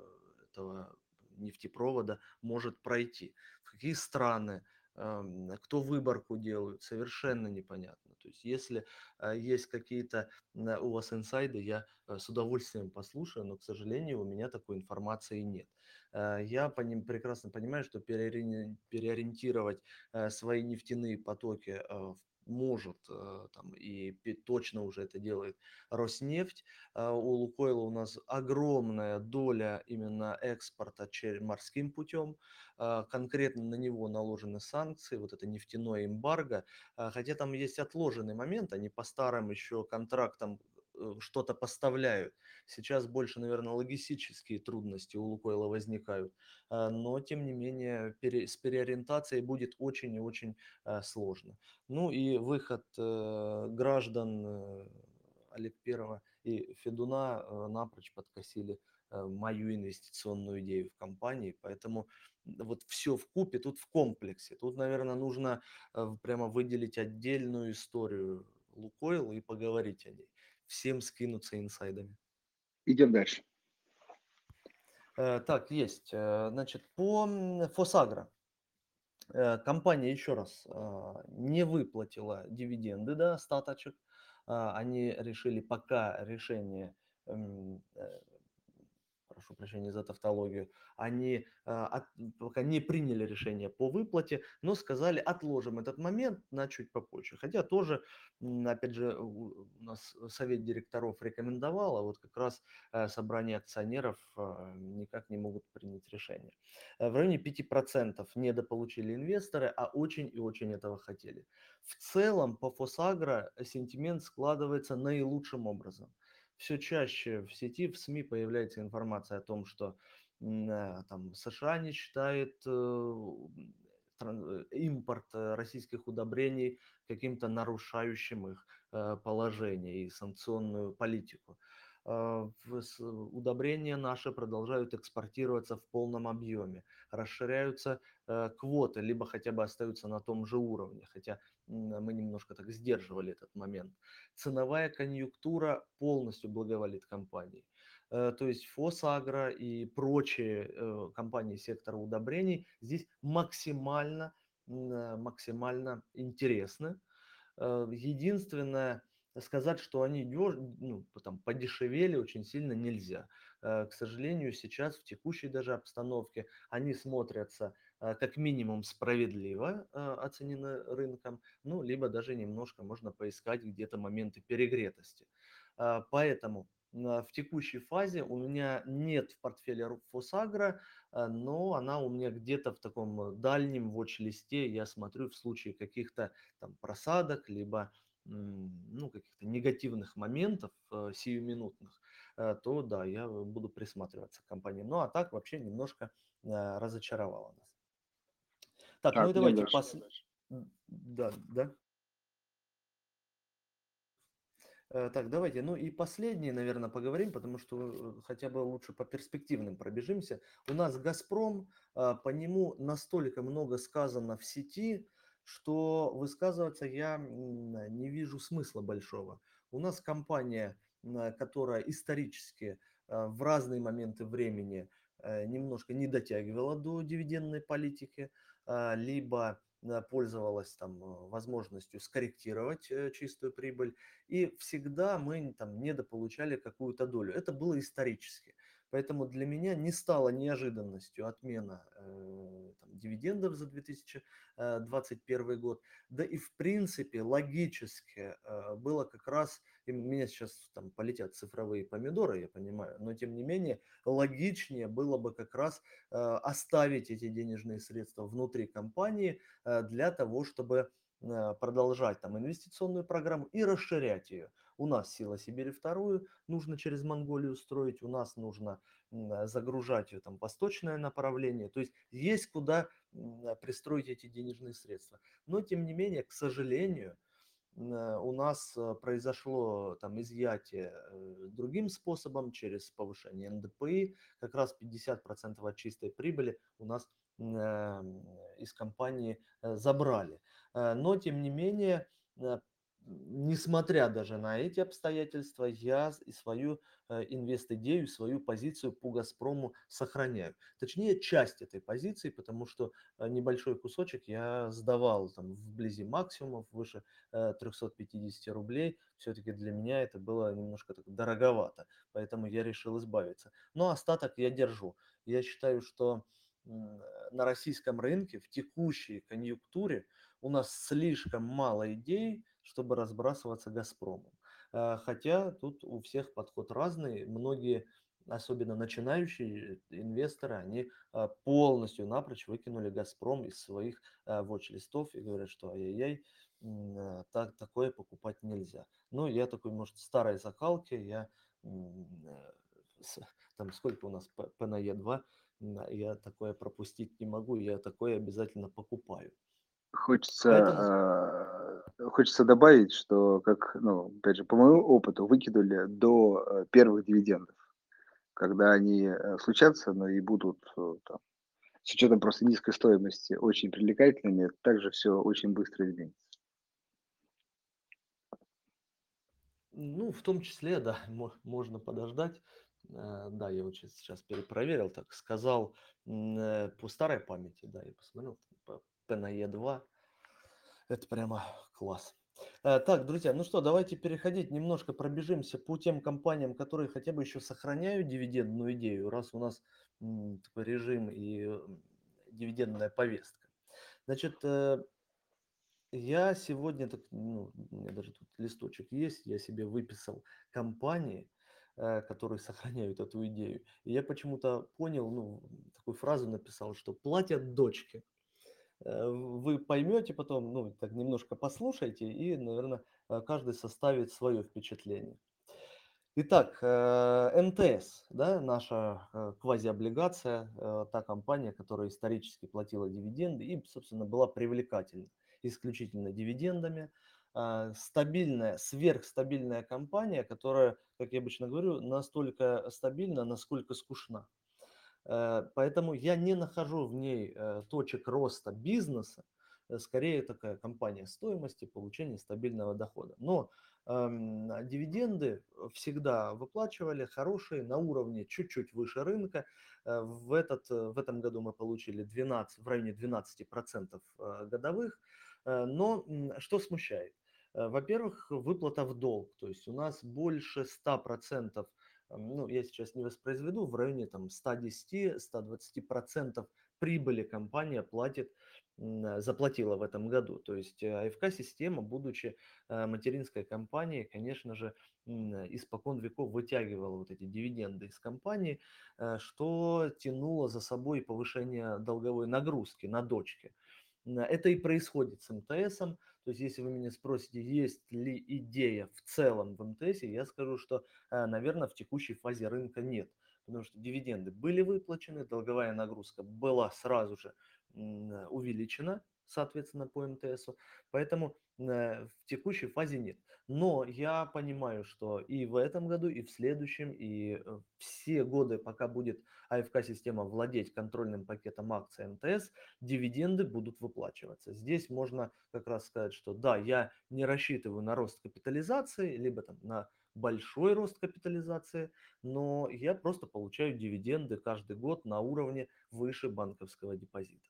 этого нефтепровода может пройти. В какие страны, кто выборку делает, совершенно непонятно. То есть если а, есть какие-то у вас инсайды, я э, с удовольствием послушаю, но, к сожалению, у меня такой информации нет. Я по ним прекрасно понимаю, что переориентировать э, свои нефтяные потоки э, в может э, там, и точно уже это делает Роснефть. А у Лукойла у нас огромная доля именно экспорта морским путем. А, конкретно на него наложены санкции, вот это нефтяное эмбарго. А, хотя там есть отложенный момент, они по старым еще контрактам что-то поставляют. Сейчас больше, наверное, логистические трудности у Лукойла возникают, а, но, тем не менее, с переориентацией будет очень и очень а, сложно. Ну и выход э, граждан э, Олег Первого и Федуна напрочь подкосили мою инвестиционную идею в компании, поэтому вот все в купе, тут в комплексе. Тут, наверное, нужно прямо выделить отдельную историю Лукойл и поговорить о ней всем скинуться инсайдами. Идем дальше. Э, так, есть. Э, значит, по Фосагра. Э, компания, еще раз, не выплатила дивиденды, да, остаточек. А, они решили пока решение, прошу прощения за тавтологию, они а, пока не приняли решение по выплате, но сказали, отложим этот момент на чуть попозже. Хотя тоже, опять же, у нас совет директоров рекомендовал, а вот как раз э, собрание акционеров а, никак не могут принять решение. Э, в районе 5% недополучили инвесторы, а очень и очень этого хотели. В целом по Фосагро сентимент складывается наилучшим образом все чаще в сети, в СМИ появляется информация о том, что э, там США не считает э, э, импорт российских удобрений каким-то нарушающим их положение и санкционную политику. А, удобрения наши продолжают экспортироваться в полном объеме, расширяются э, квоты, либо хотя бы остаются на том же уровне, хотя мы немножко так сдерживали этот момент. Ценовая конъюнктура полностью благоволит компании. Э, то есть Фосагро и прочие э, компании сектора удобрений здесь максимально, максимально интересны. Единственное, сказать, что они дёж... ну, там, подешевели очень сильно нельзя. Э, к сожалению, сейчас в текущей даже обстановке они смотрятся э, как минимум справедливо э, оценены рынком, ну, либо даже немножко можно поискать где-то моменты перегретости. Поэтому в текущей фазе у меня нет в портфеле Фосагра, но она у меня где-то в таком дальнем watch-листе, я смотрю в случае каких-то там просадок, либо ну, каких-то негативных моментов э, сиюминутных, э, то да, я буду присматриваться к компании. Ну, а так вообще немножко э, разочаровала нас. Так, ну и давайте пос... Да, да. Так, давайте, ну и последнее, наверное, поговорим, потому что хотя бы лучше по перспективным пробежимся. У нас «Газпром», по нему настолько много сказано в сети, что высказываться я не вижу смысла большого. У нас компания, которая исторически э, в разные моменты времени э, немножко не дотягивала до дивидендной политики, а, либо э, пользовалась там возможностью скорректировать чистую прибыль, и всегда мы там недополучали какую-то долю. Это было исторически. Поэтому для меня не стало неожиданностью отмена э, там, дивидендов за 2021 э, год. Да и в принципе логически э, было как раз, и меня сейчас там полетят цифровые помидоры, я понимаю, но тем не менее логичнее было бы как раз э, оставить эти денежные средства внутри компании э, для того, чтобы э, продолжать там инвестиционную программу и расширять ее. У нас сила Сибири вторую нужно через Монголию строить, у нас нужно загружать ее там восточное направление. То есть есть куда пристроить эти денежные средства. Но тем не менее, к сожалению, у нас э, произошло там изъятие э, другим способом через повышение НДПИ. Как раз 50% от чистой прибыли у нас из компании э, забрали. Но тем не менее несмотря даже на эти обстоятельства, я и свою э, инвест-идею, свою позицию по «Газпрому» сохраняю. Точнее, часть этой позиции, потому что э, небольшой кусочек я сдавал там вблизи максимумов, выше 350 э, рублей. Все-таки для меня это было немножко так дороговато, поэтому я решил избавиться. Но остаток я держу. Я считаю, что на российском рынке в текущей конъюнктуре у нас слишком мало идей, чтобы разбрасываться «Газпромом». Э, хотя тут у всех подход разный. Многие, особенно начинающие инвесторы, они э, полностью напрочь выкинули «Газпром» из своих э, watch-листов и говорят, что ай-яй-яй, так, такое покупать нельзя. Ну, я такой, может, старой закалки, я там сколько у нас по на Е2, я такое пропустить не могу, я такое обязательно покупаю. Хочется, э, хочется добавить, что, как, ну, опять же, по моему опыту, выкинули до э, первых дивидендов, когда они э, случатся, но и будут э, там, с учетом просто низкой стоимости очень привлекательными, также все очень быстро изменится. Ну, в том числе, да, можно подождать. Э, да, я вот сейчас перепроверил, так сказал э, по старой памяти, да, я посмотрел, На Е2. Это прямо класс. Э, так, друзья, ну что, давайте переходить, немножко пробежимся по тем компаниям, которые хотя бы еще сохраняют дивидендную идею, раз у нас такой режим и дивидендная повестка. Значит, э, я сегодня, так, ну, у меня даже тут листочек есть, я себе выписал компании, э, которые сохраняют эту идею. И я почему-то понял, ну, такую фразу написал, что платят дочки. Э, вы поймете потом, ну, так немножко послушайте, и, наверное, каждый составит свое впечатление. Итак, э, МТС, да, наша э, квазиоблигация, та компания, которая исторически платила дивиденды и, собственно, была привлекательна исключительно дивидендами. Стабильная, сверхстабильная компания, которая, как я обычно говорю, настолько стабильна, насколько скучна. Э, поэтому я не нахожу в ней э, точек роста бизнеса, э, скорее такая компания стоимости, получения стабильного дохода. Но эм, дивиденды всегда выплачивали хорошие на уровне чуть-чуть выше рынка. В, этот, в этом году мы получили 12, в районе 12% годовых. Но что смущает? Во-первых, выплата в долг, то есть у нас больше 100% ну, я сейчас не воспроизведу, в районе там 110-120% прибыли компания платит, заплатила в этом году. То есть э, АФК-система, будучи э, материнской компанией, конечно же, испокон веков вытягивала вот эти дивиденды из компании, э, что тянуло за собой повышение долговой нагрузки на дочки. Это и происходит с МТСом. То есть, если вы меня спросите, есть ли идея в целом в МТС, я скажу, что, э, наверное, в текущей фазе рынка нет. Потому что дивиденды были выплачены, долговая нагрузка была сразу же увеличена, соответственно, по МТСу. Поэтому э, в текущей фазе нет. Но я понимаю, что и в этом году, и в следующем, и э, все годы, пока будет АФК-система владеть контрольным пакетом акций МТС, дивиденды будут выплачиваться. Здесь можно как раз сказать, что да, я не рассчитываю на рост капитализации, либо там на большой рост капитализации, но я просто получаю дивиденды каждый год на уровне выше банковского депозита.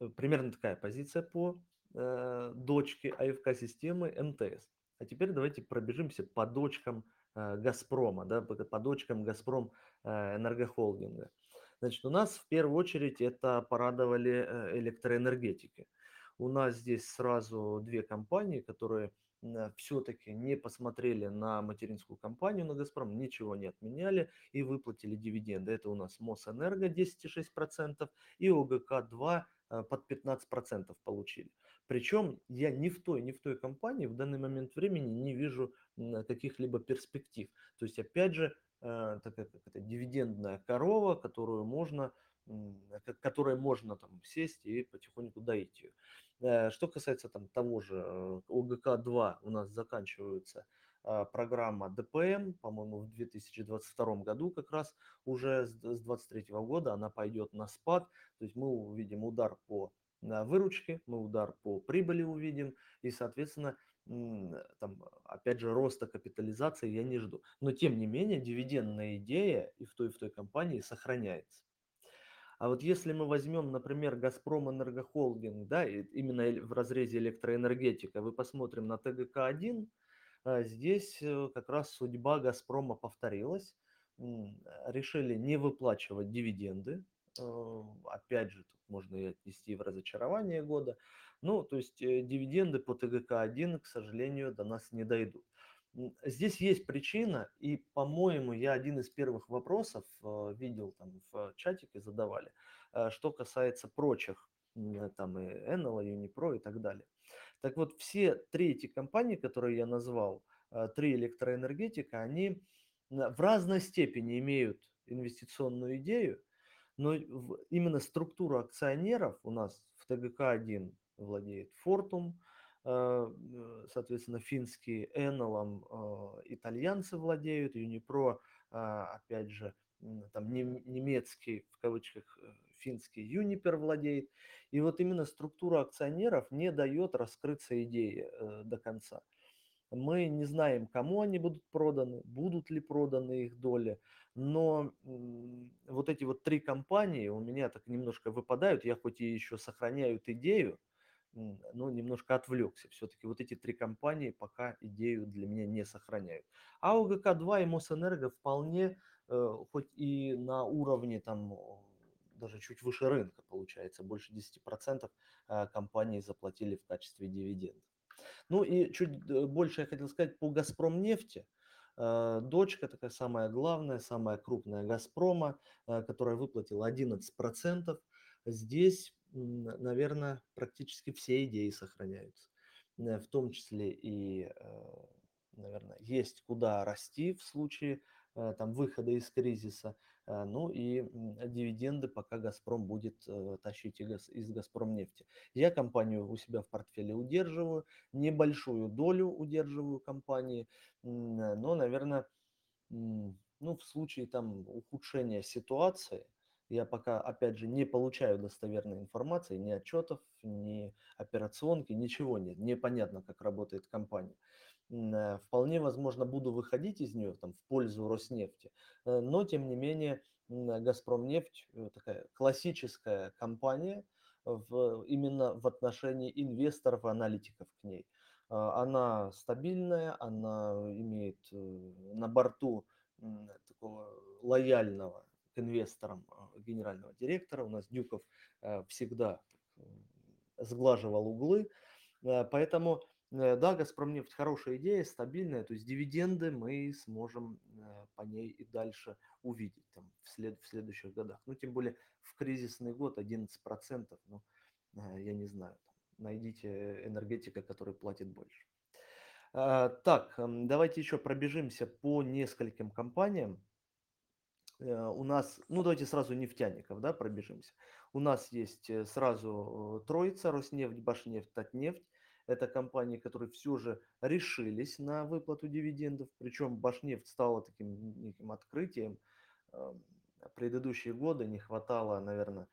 Э, примерно такая позиция по э, дочке АФК-системы МТС. А теперь давайте пробежимся по дочкам э, Газпрома, да, по, по дочкам Газпром э, энергохолдинга. Значит, у нас в первую очередь это порадовали э, электроэнергетики. У нас здесь сразу две компании, которые э, все-таки не посмотрели на материнскую компанию, на «Газпром», ничего не отменяли и выплатили дивиденды. Это у нас Мосэнерго 10,6% и ОГК-2 Э, под 15% получили. Причем я ни в той, ни в той компании в данный момент времени не вижу каких-либо перспектив. То есть, опять же, э, такая как это, дивидендная корова, которую можно, которой можно там сесть и потихоньку доить ее. Э, что касается там того же ОГК-2, у нас заканчиваются программа ДПМ, по-моему, в 2022 году как раз уже с 2023 года она пойдет на спад, то есть мы увидим удар по выручке, мы удар по прибыли увидим, и, соответственно, там, опять же, роста капитализации я не жду. Но, тем не менее, дивидендная идея и в той, и в той компании сохраняется. А вот если мы возьмем, например, Газпром Энергохолдинг, да, именно в разрезе электроэнергетика, вы посмотрим на ТГК-1, а здесь э, как раз судьба «Газпрома» повторилась. Решили не выплачивать дивиденды. Э, опять же, тут можно и отнести в разочарование года. Ну, то есть э, дивиденды по ТГК-1, к сожалению, до нас не дойдут. Здесь есть причина, и, по-моему, я один из первых вопросов видел там в чатике, задавали, что касается прочих, там и Enel, и Unipro и так далее. Так вот, все три эти компании, которые я назвал, э, три электроэнергетика, они в разной степени имеют инвестиционную идею, но именно структура акционеров у нас в ТГК-1 владеет Fortum, э, соответственно, финские Enel, э, итальянцы владеют, Unipro, опять же, там немецкий, в кавычках, финский Юнипер владеет. И вот именно структура акционеров не дает раскрыться идее э, до конца. Мы не знаем, кому они будут проданы, будут ли проданы их доли, но вот эти вот три компании у меня так немножко выпадают. Я хоть и еще сохраняю эту идею, но немножко отвлекся. Все-таки вот эти три компании пока идею для меня не сохраняют. А УГК-2 и Мосэнерго вполне, э, хоть и на уровне там даже чуть выше рынка получается, больше 10% э, компании заплатили в качестве дивидендов. Ну и чуть э, больше я хотел сказать по Газпром нефти. Э, дочка такая самая главная, самая крупная Газпрома, которая выплатила 11%. Здесь, наверное, практически все идеи сохраняются. В том числе и, наверное, есть куда расти в случае там, выхода из кризиса. Э, ну и дивиденды пока «Газпром» будет э, тащить из «Газпром» нефти. Я компанию у себя в портфеле удерживаю, небольшую долю удерживаю компании, но, наверное, ну, в случае там ухудшения ситуации, я пока, опять же, не получаю достоверной информации, ни отчетов, ни операционки, ничего нет. Непонятно, как работает компания. Э, вполне возможно, буду выходить из нее там, в пользу Роснефти, э, но тем не менее Газпромнефть э, такая классическая компания в, именно в отношении инвесторов и аналитиков к ней. Она стабильная, она имеет на борту такого лояльного к инвесторам генерального директора. У нас Дюков всегда сглаживал углы, поэтому Э, да, Газпромнефть хорошая идея, стабильная, то есть дивиденды мы сможем э, по ней и дальше увидеть там, в, след, в следующих годах. Ну, тем более в кризисный год 11%, ну, э, я не знаю, там, найдите энергетика, который платит больше. Так, давайте еще пробежимся по нескольким компаниям. У нас, ну давайте сразу нефтяников, да, пробежимся. У нас есть сразу Троица, Роснефть, Башнефть, Татнефть. Это компании, которые все же решились на выплату дивидендов. Причем Башнефть стала таким неким открытием. Предыдущие годы не хватало, наверное,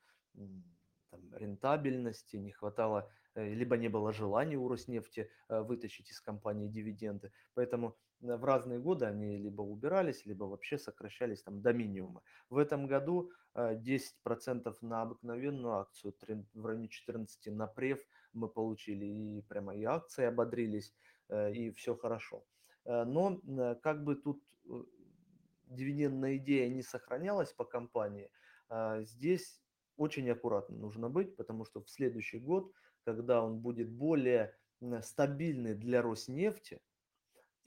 там, рентабельности, не хватало, э, либо не было желания у Роснефти э, вытащить из компании дивиденды. Поэтому э, в разные годы они либо убирались, либо вообще сокращались там до минимума. В этом году 10% на обыкновенную акцию, в районе 14 на преф мы получили, и прямо и акции ободрились, и все хорошо. Но как бы тут дивидендная идея не сохранялась по компании, здесь очень аккуратно нужно быть, потому что в следующий год, когда он будет более стабильный для Роснефти,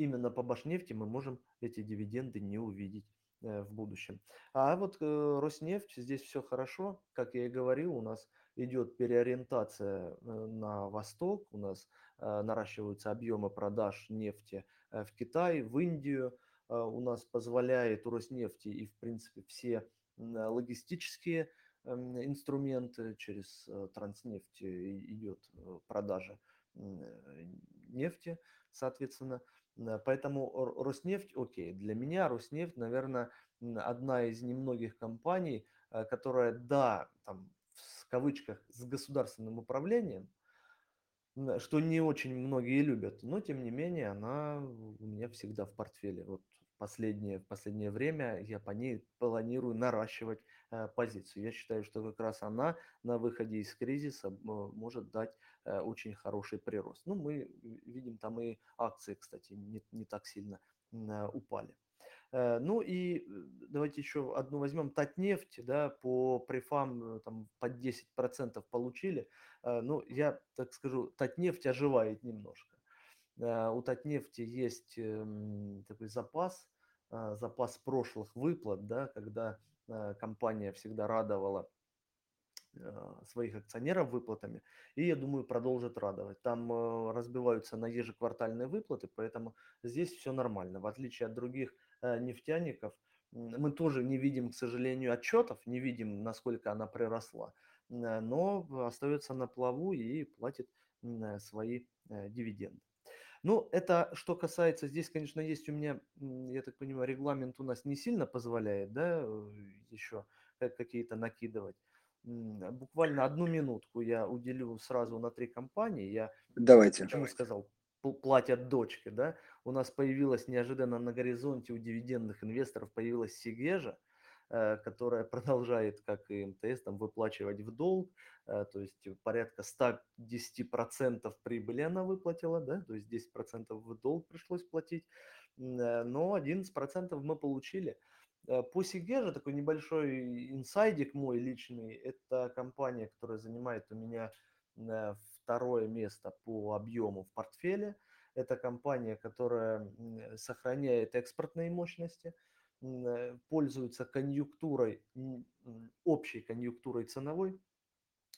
именно по Башнефти мы можем эти дивиденды не увидеть э, в будущем. А вот э, Роснефть, здесь все хорошо. Как я и говорил, у нас идет переориентация э, на восток, у нас наращиваются объемы продаж нефти в Китай, в Индию. У нас позволяет Роснефти и, в принципе, все логистические Эм, инструменты, через Транснефть идет продажа нефти, соответственно. Поэтому Роснефть, окей, для меня Роснефть, наверное, одна из немногих компаний, которая, да, там, в кавычках, с государственным управлением, что не очень многие любят, но тем не менее она у меня всегда в портфеле. Вот последнее, последнее время я по ней планирую наращивать э, позицию. Я считаю, что как раз она на выходе из кризиса может дать э, очень хороший прирост. Ну, мы видим там и акции, кстати, не, не так сильно э, упали. Э, ну и э, давайте еще одну возьмем. Татнефть, да, по префам э, там под 10% получили. Ну, я так скажу, Татнефть оживает немножко. У Татнефти есть эм, такой запас, запас прошлых выплат, да, когда компания всегда радовала своих акционеров выплатами, и, я думаю, продолжит радовать. Там разбиваются на ежеквартальные выплаты, поэтому здесь все нормально. В отличие от других нефтяников, мы тоже не видим, к сожалению, отчетов, не видим, насколько она приросла, но остается на плаву и платит свои дивиденды. Ну, это что касается, здесь, конечно, есть у меня, я так понимаю, регламент у нас не сильно позволяет, да, э, еще какие-то накидывать. Буквально одну минутку я уделю сразу на три компании. Я Давайте. Почему Давайте. сказал платят дочке, да, у нас появилась неожиданно на горизонте у дивидендных инвесторов появилась Сигежа, э, которая продолжает, как и МТС, там, выплачивать в долг, э, то есть порядка 110% прибыли она выплатила, да, то есть 10% в долг пришлось платить, но 11% мы получили. По Сигеже такой небольшой инсайдик мой личный, это компания, которая занимает у меня второе место по объему в портфеле. Это компания, которая сохраняет экспортные мощности, э, пользуется конъюнктурой, общей конъюнктурой ценовой.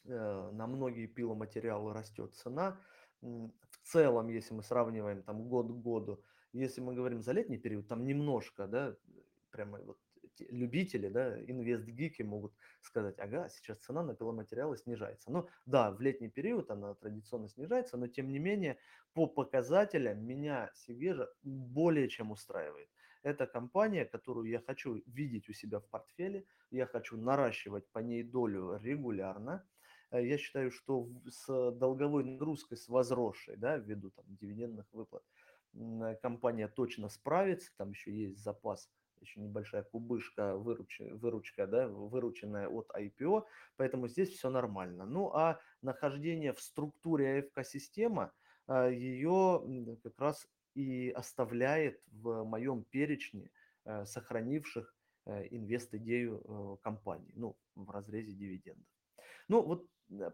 Э, на многие пиломатериалы растет цена. В целом, если мы сравниваем там год к году, если мы говорим за летний период, там немножко, да, прямо вот любители, да, инвест-гики могут сказать, ага, сейчас цена на пиломатериалы снижается. Но да, в летний период она традиционно снижается, но тем не менее по показателям меня Сигежа более чем устраивает. Это компания, которую я хочу видеть у себя в портфеле, я хочу наращивать по ней долю регулярно. Э, я считаю, что с долговой нагрузкой, с возросшей, да, ввиду там дивидендных выплат, компания точно справится, там еще есть запас еще небольшая кубышка, выручка, выручка да, вырученная от IPO, поэтому здесь все нормально. Ну а нахождение в структуре АФК-система, а, ее как раз и оставляет в моем перечне э, сохранивших э, инвест-идею э, компании, ну, в разрезе дивидендов. Ну, вот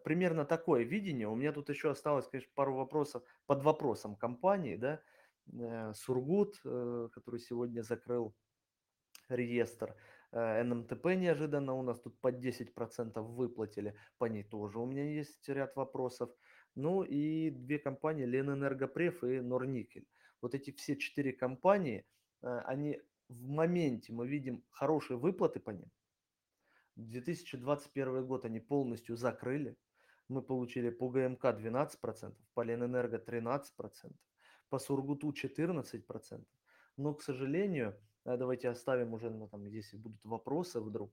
примерно такое видение. У меня тут еще осталось, конечно, пару вопросов под вопросом компании, да, Сургут, который сегодня закрыл реестр. НМТП неожиданно у нас тут под 10% выплатили. По ней тоже у меня есть ряд вопросов. Ну и две компании, Ленэнергопреф и Норникель. Вот эти все четыре компании, э, они в моменте мы видим хорошие выплаты по ним. 2021 год они полностью закрыли. Мы получили по ГМК 12%, по Ленэнерго 13%, по Сургуту 14%. Но, к сожалению, Э, давайте оставим уже, ну, там, если будут вопросы вдруг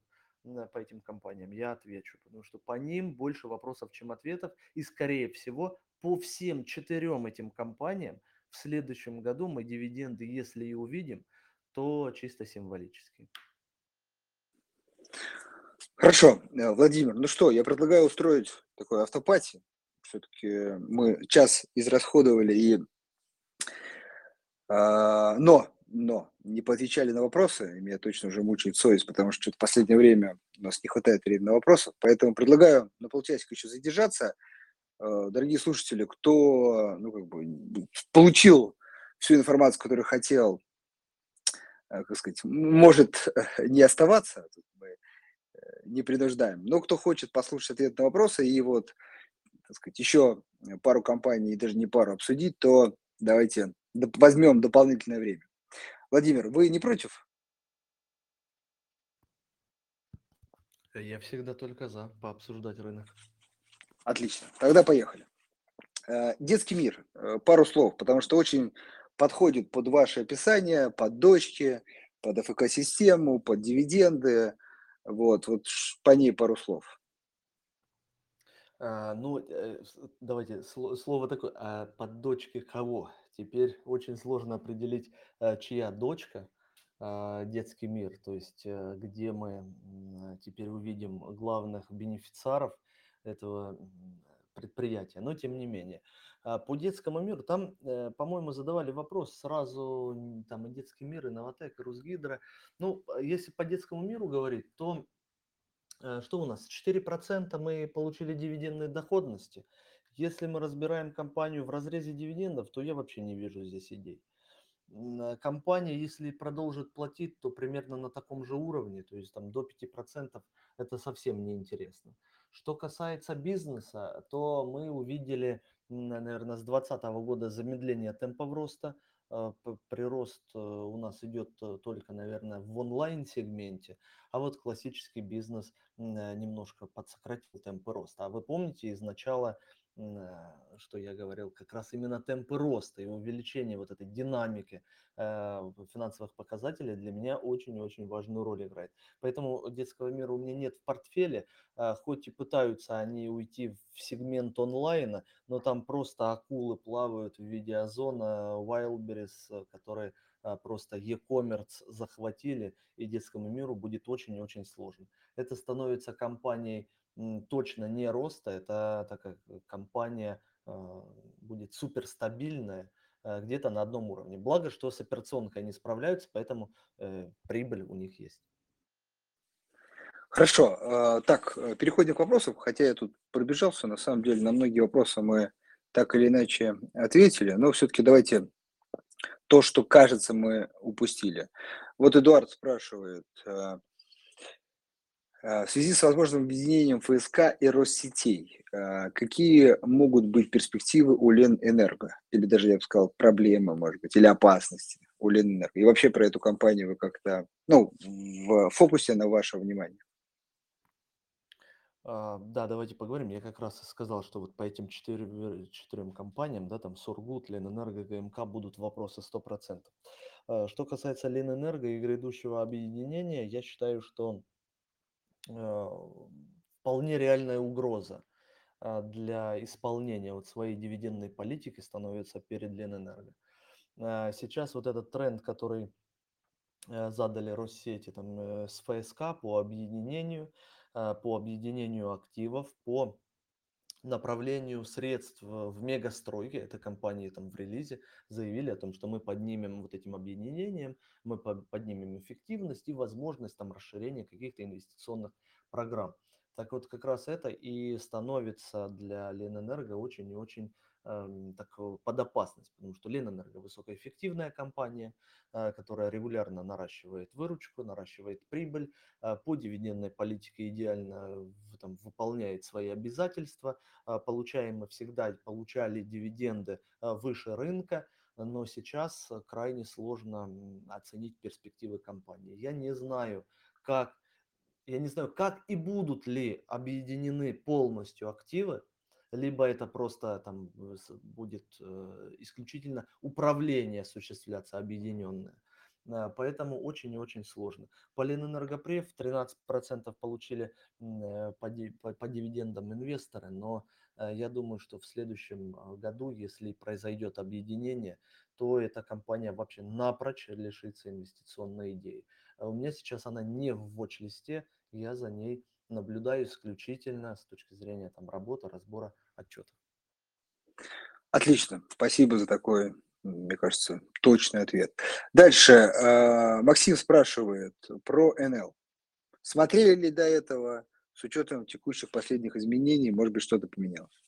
по этим компаниям, я отвечу, потому что по ним больше вопросов, чем ответов, и, скорее всего, по всем четырем этим компаниям в следующем году мы дивиденды, если и увидим, то чисто символические. Хорошо, э, Владимир, ну что, я предлагаю устроить такой автопати. Все-таки мы час израсходовали и... А, но но не поотвечали на вопросы, и меня точно уже мучает совесть, потому что в последнее время у нас не хватает времени на вопросы, поэтому предлагаю на полчасика еще задержаться. Э, дорогие слушатели, кто ну, как бы, получил всю информацию, которую хотел, э, как сказать, может не оставаться, мы э, не принуждаем, но кто хочет послушать ответ на вопросы и вот, так сказать, еще пару компаний, даже не пару обсудить, то давайте возьмем дополнительное время. Владимир, вы не против? Я всегда только за пообсуждать рынок. Отлично, тогда поехали. Э, детский мир, э, пару слов, потому что очень подходит под ваше описание, под дочки, под ФК-систему, под дивиденды. Вот, вот по ней пару слов. А, ну, э, давайте слово такое. А под дочки кого? Теперь очень сложно определить, чья дочка а, детский мир, то есть где мы теперь увидим главных бенефициаров этого предприятия. Но тем не менее, а, по детскому миру, там, э, по-моему, задавали вопрос сразу, там и детский мир, и Новотек, и Русгидро. Ну, если по детскому миру говорить, то что у нас? 4% мы получили дивидендной доходности – если мы разбираем компанию в разрезе дивидендов, то я вообще не вижу здесь идей. Э, компания, если продолжит платить, то примерно на таком же уровне, то есть там до 5% это совсем не интересно. Что касается бизнеса, то мы увидели, наверное, с 2020 года замедление темпов роста. Э, прирост э, у нас идет только, наверное, в онлайн-сегменте, а вот классический бизнес немножко подсократил темпы роста. А вы помните, из начала что я говорил, как раз именно темпы роста и увеличение вот этой динамики э, финансовых показателей для меня очень-очень важную роль играет. Поэтому детского мира у меня нет в портфеле, э, хоть и пытаются они уйти в сегмент онлайна, но там просто акулы плавают в виде озона, Wildberries, которые э, просто e-commerce захватили, и детскому миру будет очень-очень сложно. Это становится компанией точно не роста, это такая компания а, будет суперстабильная, а, где-то на одном уровне. Благо, что с операционкой они справляются, поэтому э, прибыль у них есть. Хорошо. А, так, э, переходим к вопросам. Хотя я тут пробежался, на самом деле на многие вопросы мы так или иначе ответили, но все-таки давайте то, что кажется, мы упустили. Вот Эдуард спрашивает, в связи с возможным объединением ФСК и Россетей, а, какие могут быть перспективы у Ленэнерго? Или даже, я бы сказал, проблемы, может быть, или опасности у Ленэнерго? И вообще про эту компанию вы как-то, ну, в фокусе на ваше внимание? А, да, давайте поговорим. Я как раз и сказал, что вот по этим четырем, компаниям, да, там Сургут, Ленэнерго, ГМК будут вопросы 100%. А, что касается Ленэнерго и грядущего объединения, я считаю, что Э, вполне реальная угроза а, для исполнения вот своей дивидендной политики становится перед Ленэнерго. А, сейчас вот этот тренд, который э, задали Россети там, э, с ФСК по объединению, а, по объединению активов, по направлению средств в мегастройке, это компании там в релизе заявили о том, что мы поднимем вот этим объединением, мы поднимем эффективность и возможность там расширения каких-то инвестиционных программ. Так вот, как раз это и становится для Ленэнерго очень и очень так, э, под опасность, потому что Ленэнерго высокоэффективная компания, э, которая регулярно наращивает выручку, наращивает прибыль, э, по дивидендной политике идеально там, выполняет свои обязательства. Получаем мы всегда, получали дивиденды выше рынка, но сейчас крайне сложно оценить перспективы компании. Я не знаю, как, я не знаю, как и будут ли объединены полностью активы, либо это просто там будет э, исключительно управление осуществляться объединенное. А, поэтому очень и очень сложно. Поленэнергопрев 13% получили э, по, по, по дивидендам инвесторы, но э, я думаю, что в следующем а, году, если произойдет объединение, то эта компания вообще напрочь лишится инвестиционной идеи. А у меня сейчас она не в watch-листе, я за ней наблюдаю исключительно с точки зрения там, работы, разбора отчетов. Отлично, спасибо за такой, мне кажется, точный ответ. Дальше э, Максим спрашивает про НЛ. Смотрели ли до этого с учетом текущих последних изменений, может быть, что-то поменялось?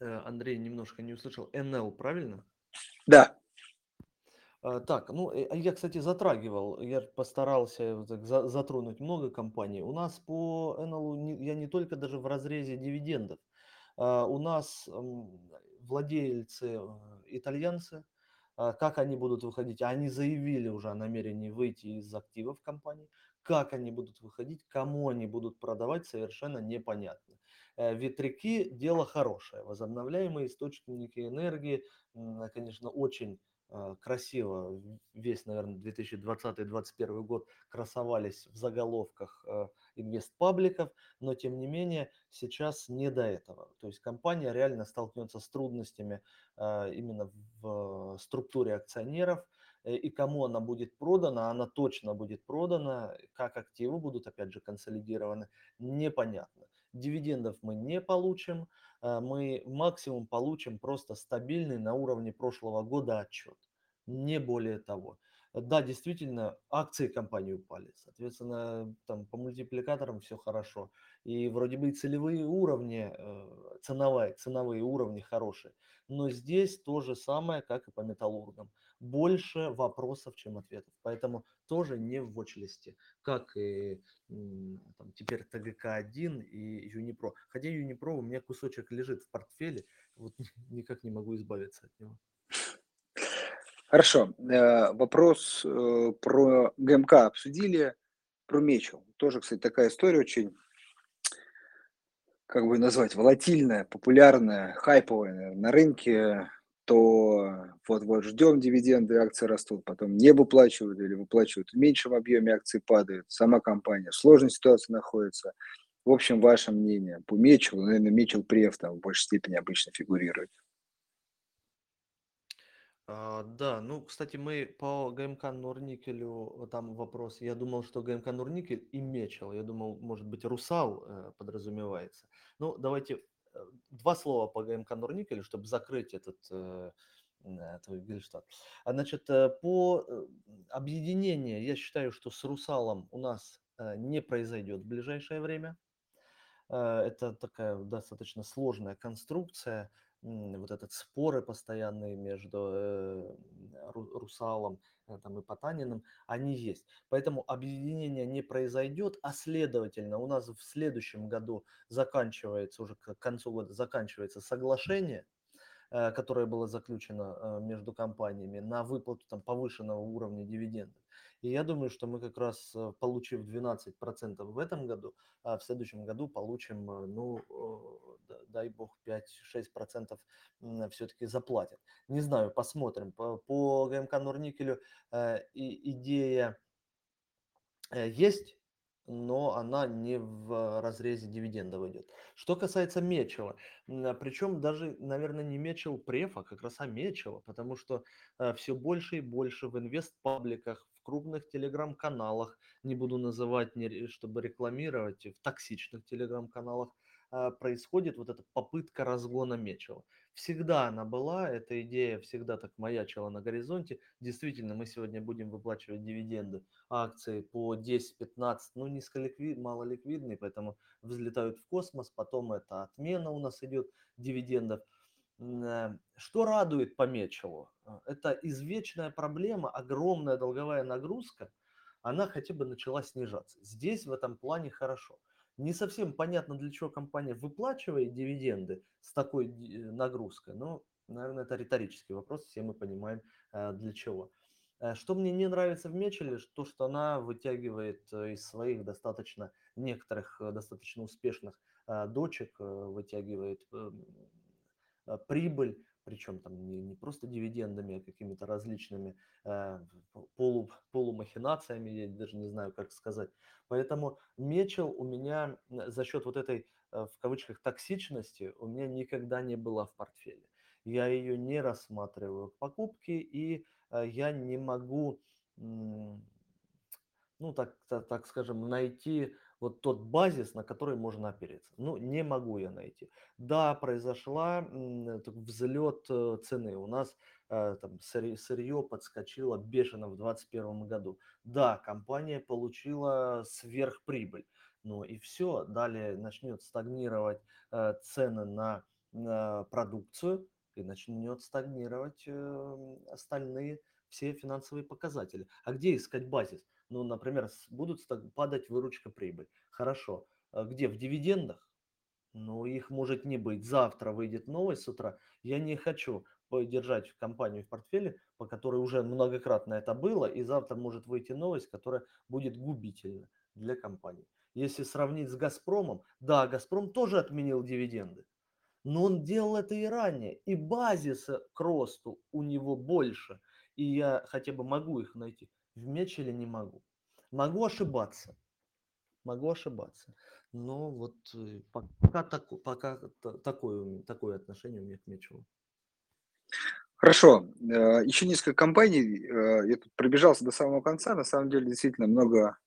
Э, Андрей немножко не услышал. НЛ, правильно? Да. А, так, ну, э, а я, кстати, затрагивал, я постарался затронуть много компаний. У нас по НЛУ я не только даже в разрезе дивидендов. А, у нас владельцы итальянцы, как они будут выходить? Они заявили уже о намерении выйти из активов компании. Как они будут выходить, кому они будут продавать, совершенно непонятно. Э, ветряки – дело хорошее. Возобновляемые источники энергии, конечно, очень красиво весь, наверное, 2020-2021 год красовались в заголовках а, инвестпабликов, но тем не менее сейчас не до этого. То есть компания реально столкнется с трудностями а, именно в структуре акционеров, э, и кому она будет продана, она точно будет продана, как активы будут опять же консолидированы, непонятно. Дивидендов мы не получим, а, мы максимум получим просто стабильный на уровне прошлого года отчет. Не более того. Да, действительно, акции компании упали. Соответственно, там по мультипликаторам все хорошо. И вроде бы и целевые уровни, э, ценовые, ценовые уровни хорошие. Но здесь то же самое, как и по металлургам. Больше вопросов, чем ответов. Поэтому тоже не в watch Как и там, теперь ТГК-1 и Юнипро. Хотя Юнипро у меня кусочек лежит в портфеле. Вот никак не могу избавиться от него. Хорошо. Э, вопрос э, про ГМК обсудили, про Мечу. Тоже, кстати, такая история очень как бы назвать, волатильная, популярная, хайповая на рынке, то вот-вот ждем дивиденды, акции растут, потом не выплачивают или выплачивают в меньшем объеме, акции падают, сама компания в сложной ситуации находится. В общем, ваше мнение по Мечелу, наверное, Мечел Прев там в большей степени обычно фигурирует. А, да, ну, кстати, мы по ГМК Норникелю, там вопрос, я думал, что ГМК Норникель и Мечел, я думал, может быть, Русал э, подразумевается. Ну, давайте э, два слова по ГМК Норникелю, чтобы закрыть этот э, твой Гельштадт. Значит, э, по э, объединению, я считаю, что с Русалом у нас э, не произойдет в ближайшее время. Э, это такая достаточно сложная конструкция, вот этот споры постоянные между э, Русалом э, там, и Потаниным, они есть. Поэтому объединение не произойдет, а следовательно у нас в следующем году заканчивается, уже к концу года заканчивается соглашение, которое было заключено между компаниями на выплату там, повышенного уровня дивидендов. И я думаю, что мы как раз, э, получив 12% в этом году, а в следующем году получим, э, ну, дай бог, 5-6% все-таки заплатят. Не знаю, посмотрим. По, ГМК Норникелю э, идея есть, но она не в разрезе дивидендов идет. Что касается Мечела, причем даже, наверное, не Мечел Преф, а как раз а Мечела, потому что все больше и больше в инвест-пабликах, крупных телеграм-каналах, не буду называть, чтобы рекламировать, в токсичных телеграм-каналах, а, происходит вот эта попытка разгона Мечева. Всегда она была, эта идея всегда так маячила на горизонте. Действительно, мы сегодня будем выплачивать дивиденды акции по 10-15, ну низколиквид, малоликвидные, поэтому взлетают в космос, потом это отмена у нас идет дивидендов. Э, что радует по Мечелу? Э, это извечная проблема, огромная долговая нагрузка, она хотя бы начала снижаться. Здесь в этом плане хорошо. Не совсем понятно, для чего компания выплачивает дивиденды с такой э, нагрузкой, но, наверное, это риторический вопрос, все мы понимаем, для чего. Что мне не нравится в Мечеле, то, что она вытягивает из своих достаточно, некоторых достаточно успешных дочек, вытягивает эм, прибыль, причем там не, не просто дивидендами, а какими-то различными э, полу, полумахинациями, я даже не знаю, как сказать. Поэтому Мечел у меня за счет вот этой, э, в кавычках, токсичности у меня никогда не была в портфеле. Я ее не рассматриваю к покупке, и э, я не могу, ну, так, так, так скажем, найти вот тот базис, на который можно опереться. Ну, не могу я найти. Да, произошла взлет э, цены. У нас э, там сырье подскочило бешено в 2021 году. Да, компания получила сверхприбыль. Ну и все, далее начнет стагнировать э, цены на, на продукцию и начнет стагнировать остальные все финансовые показатели. А где искать базис? Ну, например, будут падать выручка прибыль. Хорошо. А где? В дивидендах? Ну, их может не быть. Завтра выйдет новость с утра. Я не хочу держать компанию в портфеле, по которой уже многократно это было, и завтра может выйти новость, которая будет губительна для компании. Если сравнить с Газпромом, да, Газпром тоже отменил дивиденды, но он делал это и ранее, и базиса к росту у него больше, и я хотя бы могу их найти. В Мечеле не могу. Могу ошибаться. Могу ошибаться. Но вот э, пока, тако, пока такое, такое отношение у меня к Мечелу. Хорошо. Э, Еще несколько компаний. Э, я тут пробежался до самого конца. На самом деле, действительно, много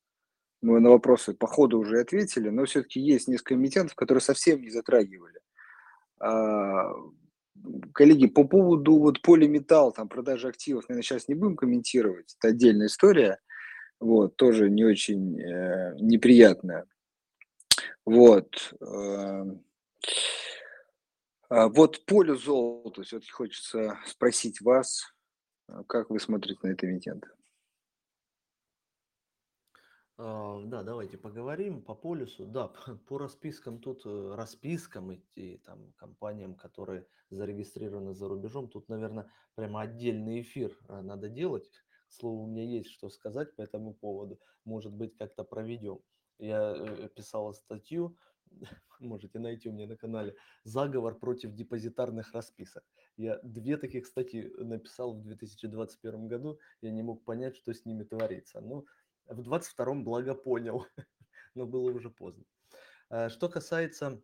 мы на вопросы по ходу уже ответили, но все-таки есть несколько эмитентов, которые совсем не затрагивали. Коллеги, по поводу вот полиметалл, там продажи активов, наверное, сейчас не будем комментировать, это отдельная история, вот, тоже не очень э, неприятная. Вот. Э, вот полю золота все-таки хочется спросить вас, как вы смотрите на это эмитента? А, да, давайте поговорим по полюсу. Да, по распискам тут, э, распискам и там компаниям, которые зарегистрированы за рубежом, тут, наверное, прямо отдельный эфир э, надо делать. К слову, у меня есть что сказать по этому поводу. Может быть, как-то проведем. Я э, писал статью можете найти у меня на канале, заговор против депозитарных расписок. Я две таких статьи написал в 2021 году, я не мог понять, что с ними творится. Ну, в 22 благо понял, но было уже поздно. Э, что касается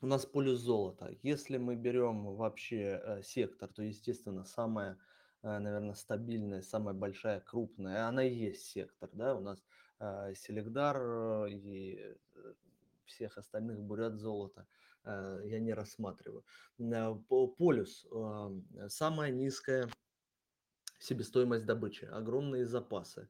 у нас полюс золота. Если мы берем вообще э, сектор, то, естественно, самая, э, наверное, стабильная, самая большая, крупная, она и есть сектор, да, у нас Селегдар и всех остальных бурят золото я не рассматриваю. Полюс, самая низкая себестоимость добычи, огромные запасы,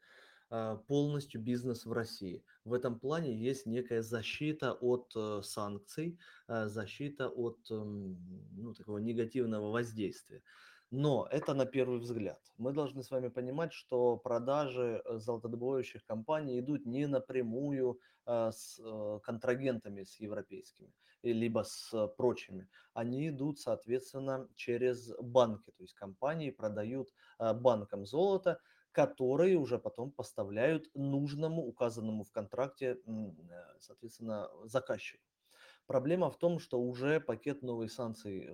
полностью бизнес в России. В этом плане есть некая защита от э, санкций, а, защита от ну, такого негативного воздействия. Но это на первый взгляд. Мы должны с вами понимать, что продажи э, золотодобывающих компаний идут не напрямую а, с э, контрагентами, с европейскими, либо с прочими. Они идут, соответственно, через банки. То есть компании продают банкам золото, которые уже потом поставляют нужному, указанному в контракте, э, соответственно, заказчику. Проблема в том, что уже пакет новых санкций э,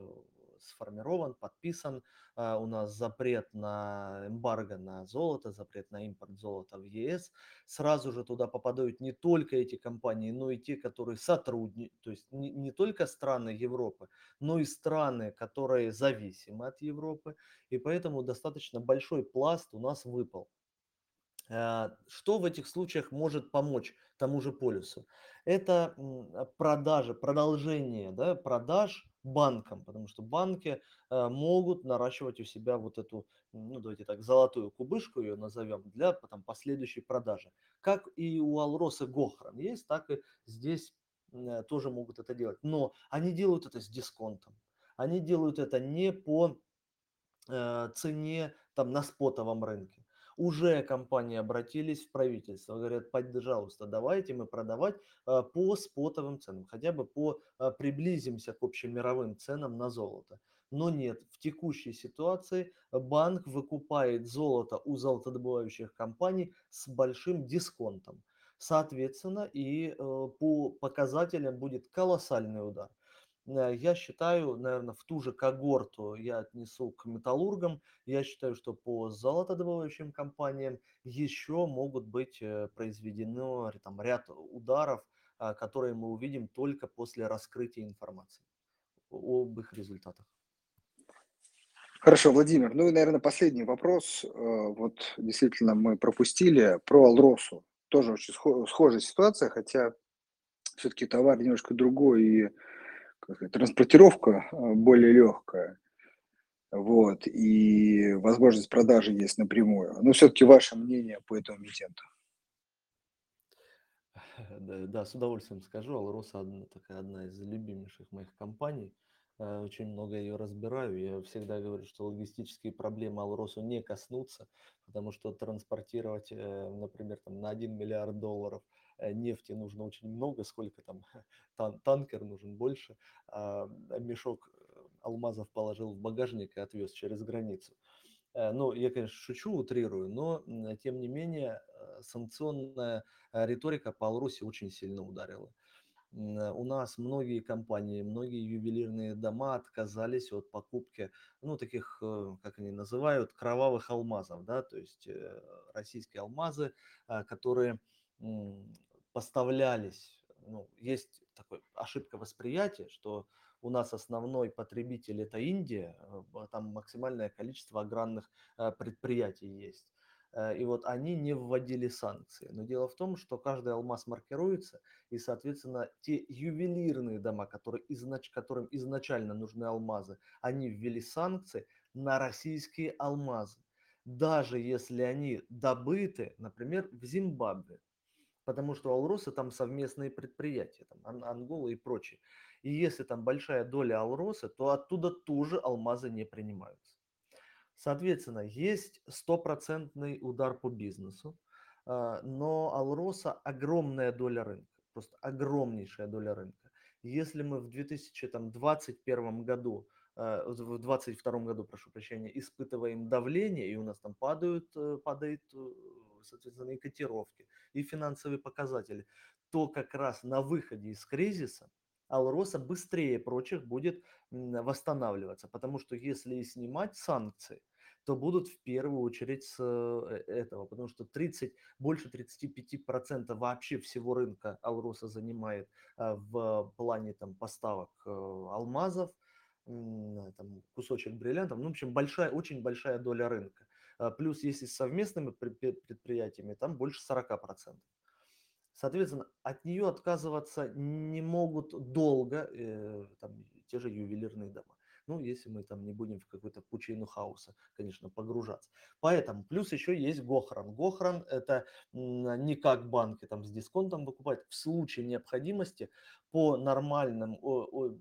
сформирован, подписан. А, у нас запрет на эмбарго на золото, запрет на импорт золота в ЕС. Сразу же туда попадают не только эти компании, но и те, которые сотрудничают, то есть не, не только страны Европы, но и страны, которые зависимы от Европы. И поэтому достаточно большой пласт у нас выпал. А, что в этих случаях может помочь тому же полюсу? Это продажи, продолжение да, продаж банкам, потому что банки э, могут наращивать у себя вот эту, ну давайте так, золотую кубышку ее назовем, для потом последующей продажи. Как и у Алроса Гохран есть, так и здесь э, тоже могут это делать. Но они делают это с дисконтом. Они делают это не по э, цене там на спотовом рынке уже компании обратились в правительство, говорят, пожалуйста, давайте мы продавать а, по спотовым ценам, хотя бы по а, приблизимся к общим мировым ценам на золото. Но нет, в текущей ситуации банк выкупает золото у золотодобывающих компаний с большим дисконтом. Соответственно, и э, по показателям будет колоссальный удар. Э, я считаю, наверное, в ту же когорту я отнесу к металлургам. Я считаю, что по золотодобывающим компаниям еще могут быть э, произведены там, ряд ударов, а, которые мы увидим только после раскрытия информации об их результатах. Хорошо, Владимир. Ну и, наверное, последний вопрос. Э, вот действительно мы пропустили про Алросу. Тоже очень схожая ситуация, хотя все-таки товар немножко другой и транспортировка а, более легкая, вот, и возможность продажи есть напрямую. Но все-таки ваше мнение по этому эмитенту? Да, с удовольствием скажу. Алроса одна, такая одна из любимейших моих компаний. Э, очень много ее разбираю. Я всегда говорю, что логистические проблемы Алросу не коснутся, потому что транспортировать, э, например, там, на 1 миллиард долларов – Э, нефти нужно очень много, сколько там тан танкер нужен больше, а мешок э, алмазов положил в багажник и отвез через границу. Э, ну, я, конечно, шучу, утрирую, но тем не менее санкционная риторика по Алросе очень сильно ударила. У нас многие компании, многие ювелирные дома отказались от покупки, ну, таких, как они называют, кровавых алмазов, да, то есть российские алмазы, которые поставлялись, ну, есть такая ошибка восприятия, что у нас основной потребитель это Индия, э, там максимальное количество огранных э, предприятий есть. Э, и вот они не вводили санкции. Но дело в том, что каждый алмаз маркируется, и, соответственно, те ювелирные дома, которые изнач... которым изначально нужны алмазы, они ввели санкции на российские алмазы. Даже если они добыты, например, в Зимбабве потому что Алроса там совместные предприятия, там Ангола и прочее. И если там большая доля Алроса, то оттуда тоже алмазы не принимаются. Соответственно, есть стопроцентный удар по бизнесу, а, но Алроса огромная доля рынка, просто огромнейшая доля рынка. Если мы в 2021 году а, в 2022 году, прошу прощения, испытываем давление, и у нас там падают, э, падает э, соответственно, и котировки, и финансовые показатели, то как раз на выходе из кризиса Алроса быстрее прочих будет восстанавливаться, потому что если снимать санкции, то будут в первую очередь с э, этого, потому что 30, больше 35% вообще всего рынка Алроса занимает а, в плане там, поставок э, алмазов, там, кусочек бриллиантов, ну, в общем, большая, очень большая доля рынка. А, плюс, если с совместными предприятиями, там больше 40%. Соответственно, от нее отказываться не могут долго э, там, те же ювелирные дома. Ну, если мы там не будем в какую-то пучину хаоса, конечно, погружаться. Поэтому, плюс еще есть Гохран. Гохран это не как банки там с дисконтом выкупать. В случае необходимости по нормальным о, о,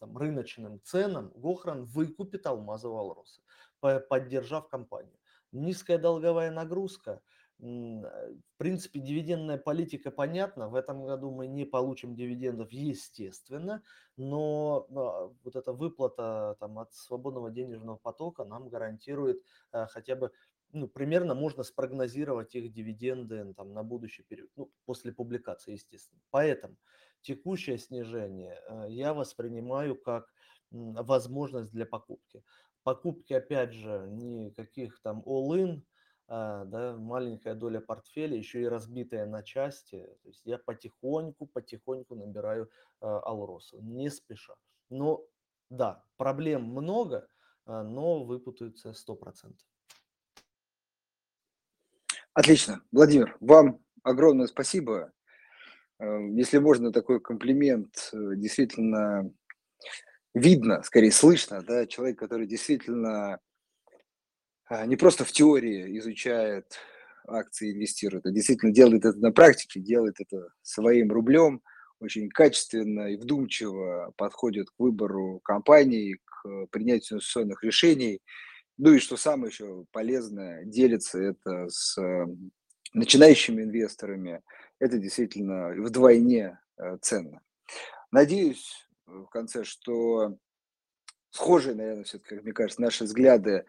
там, рыночным ценам Гохран выкупит алмазы Валроса, поддержав компанию. Низкая долговая нагрузка – в принципе, дивидендная политика понятна. В этом году мы не получим дивидендов, естественно, но а, вот эта выплата там, от свободного денежного потока нам гарантирует а, хотя бы ну, примерно можно спрогнозировать их дивиденды там, на будущий период, ну, после публикации, естественно. Поэтому текущее снижение а, я воспринимаю как возможность для покупки. Покупки, опять же, никаких там all-in, а, да, маленькая доля портфеля, еще и разбитая на части. То есть я потихоньку, потихоньку набираю э, Алросу, не спеша. Но да, проблем много, э, но выпутаются 100%. Отлично. Владимир, вам огромное спасибо. Если можно, такой комплимент. Действительно видно, скорее слышно, да, человек, который действительно а, не просто в теории изучает акции, инвестирует, а действительно делает это на практике, делает это своим рублем, очень качественно и вдумчиво подходит к выбору компаний, к принятию инвестиционных решений. Ну и что самое еще полезное, делится это с начинающими инвесторами. Это действительно вдвойне э, ценно. Надеюсь, в конце, что схожие, наверное, все-таки, как мне кажется, наши взгляды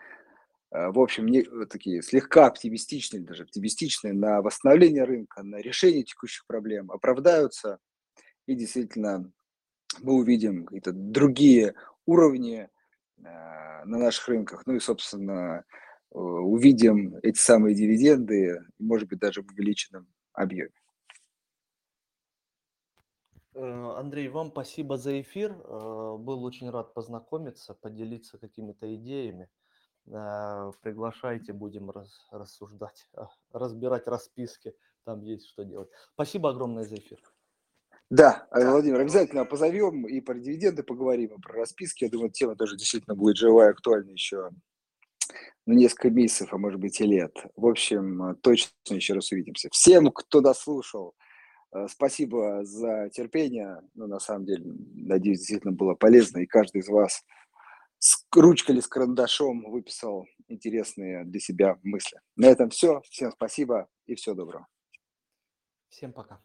Э, в общем, не, э, такие слегка оптимистичные, даже оптимистичные на восстановление рынка, на решение текущих проблем оправдаются. И действительно мы увидим какие-то другие уровни э, на наших рынках. Ну и, собственно, увидим эти самые дивиденды, может быть, даже в увеличенном объеме. Андрей, вам спасибо за эфир. Был очень рад познакомиться, поделиться какими-то идеями. Э, приглашайте, будем рассуждать, а, разбирать расписки, там есть что делать. Спасибо огромное за эфир. Да, э, Владимир, обязательно позовем и про дивиденды поговорим, и про расписки. Я думаю, тема тоже действительно будет живая, актуальна еще на несколько месяцев, а может быть и лет. В общем, точно еще раз увидимся. Всем, кто дослушал, э, спасибо за терпение. Ну, на самом деле, надеюсь, действительно было полезно, и каждый из вас с ручкой или с карандашом выписал интересные для себя мысли. На этом все. Всем спасибо и всего доброго. Всем пока.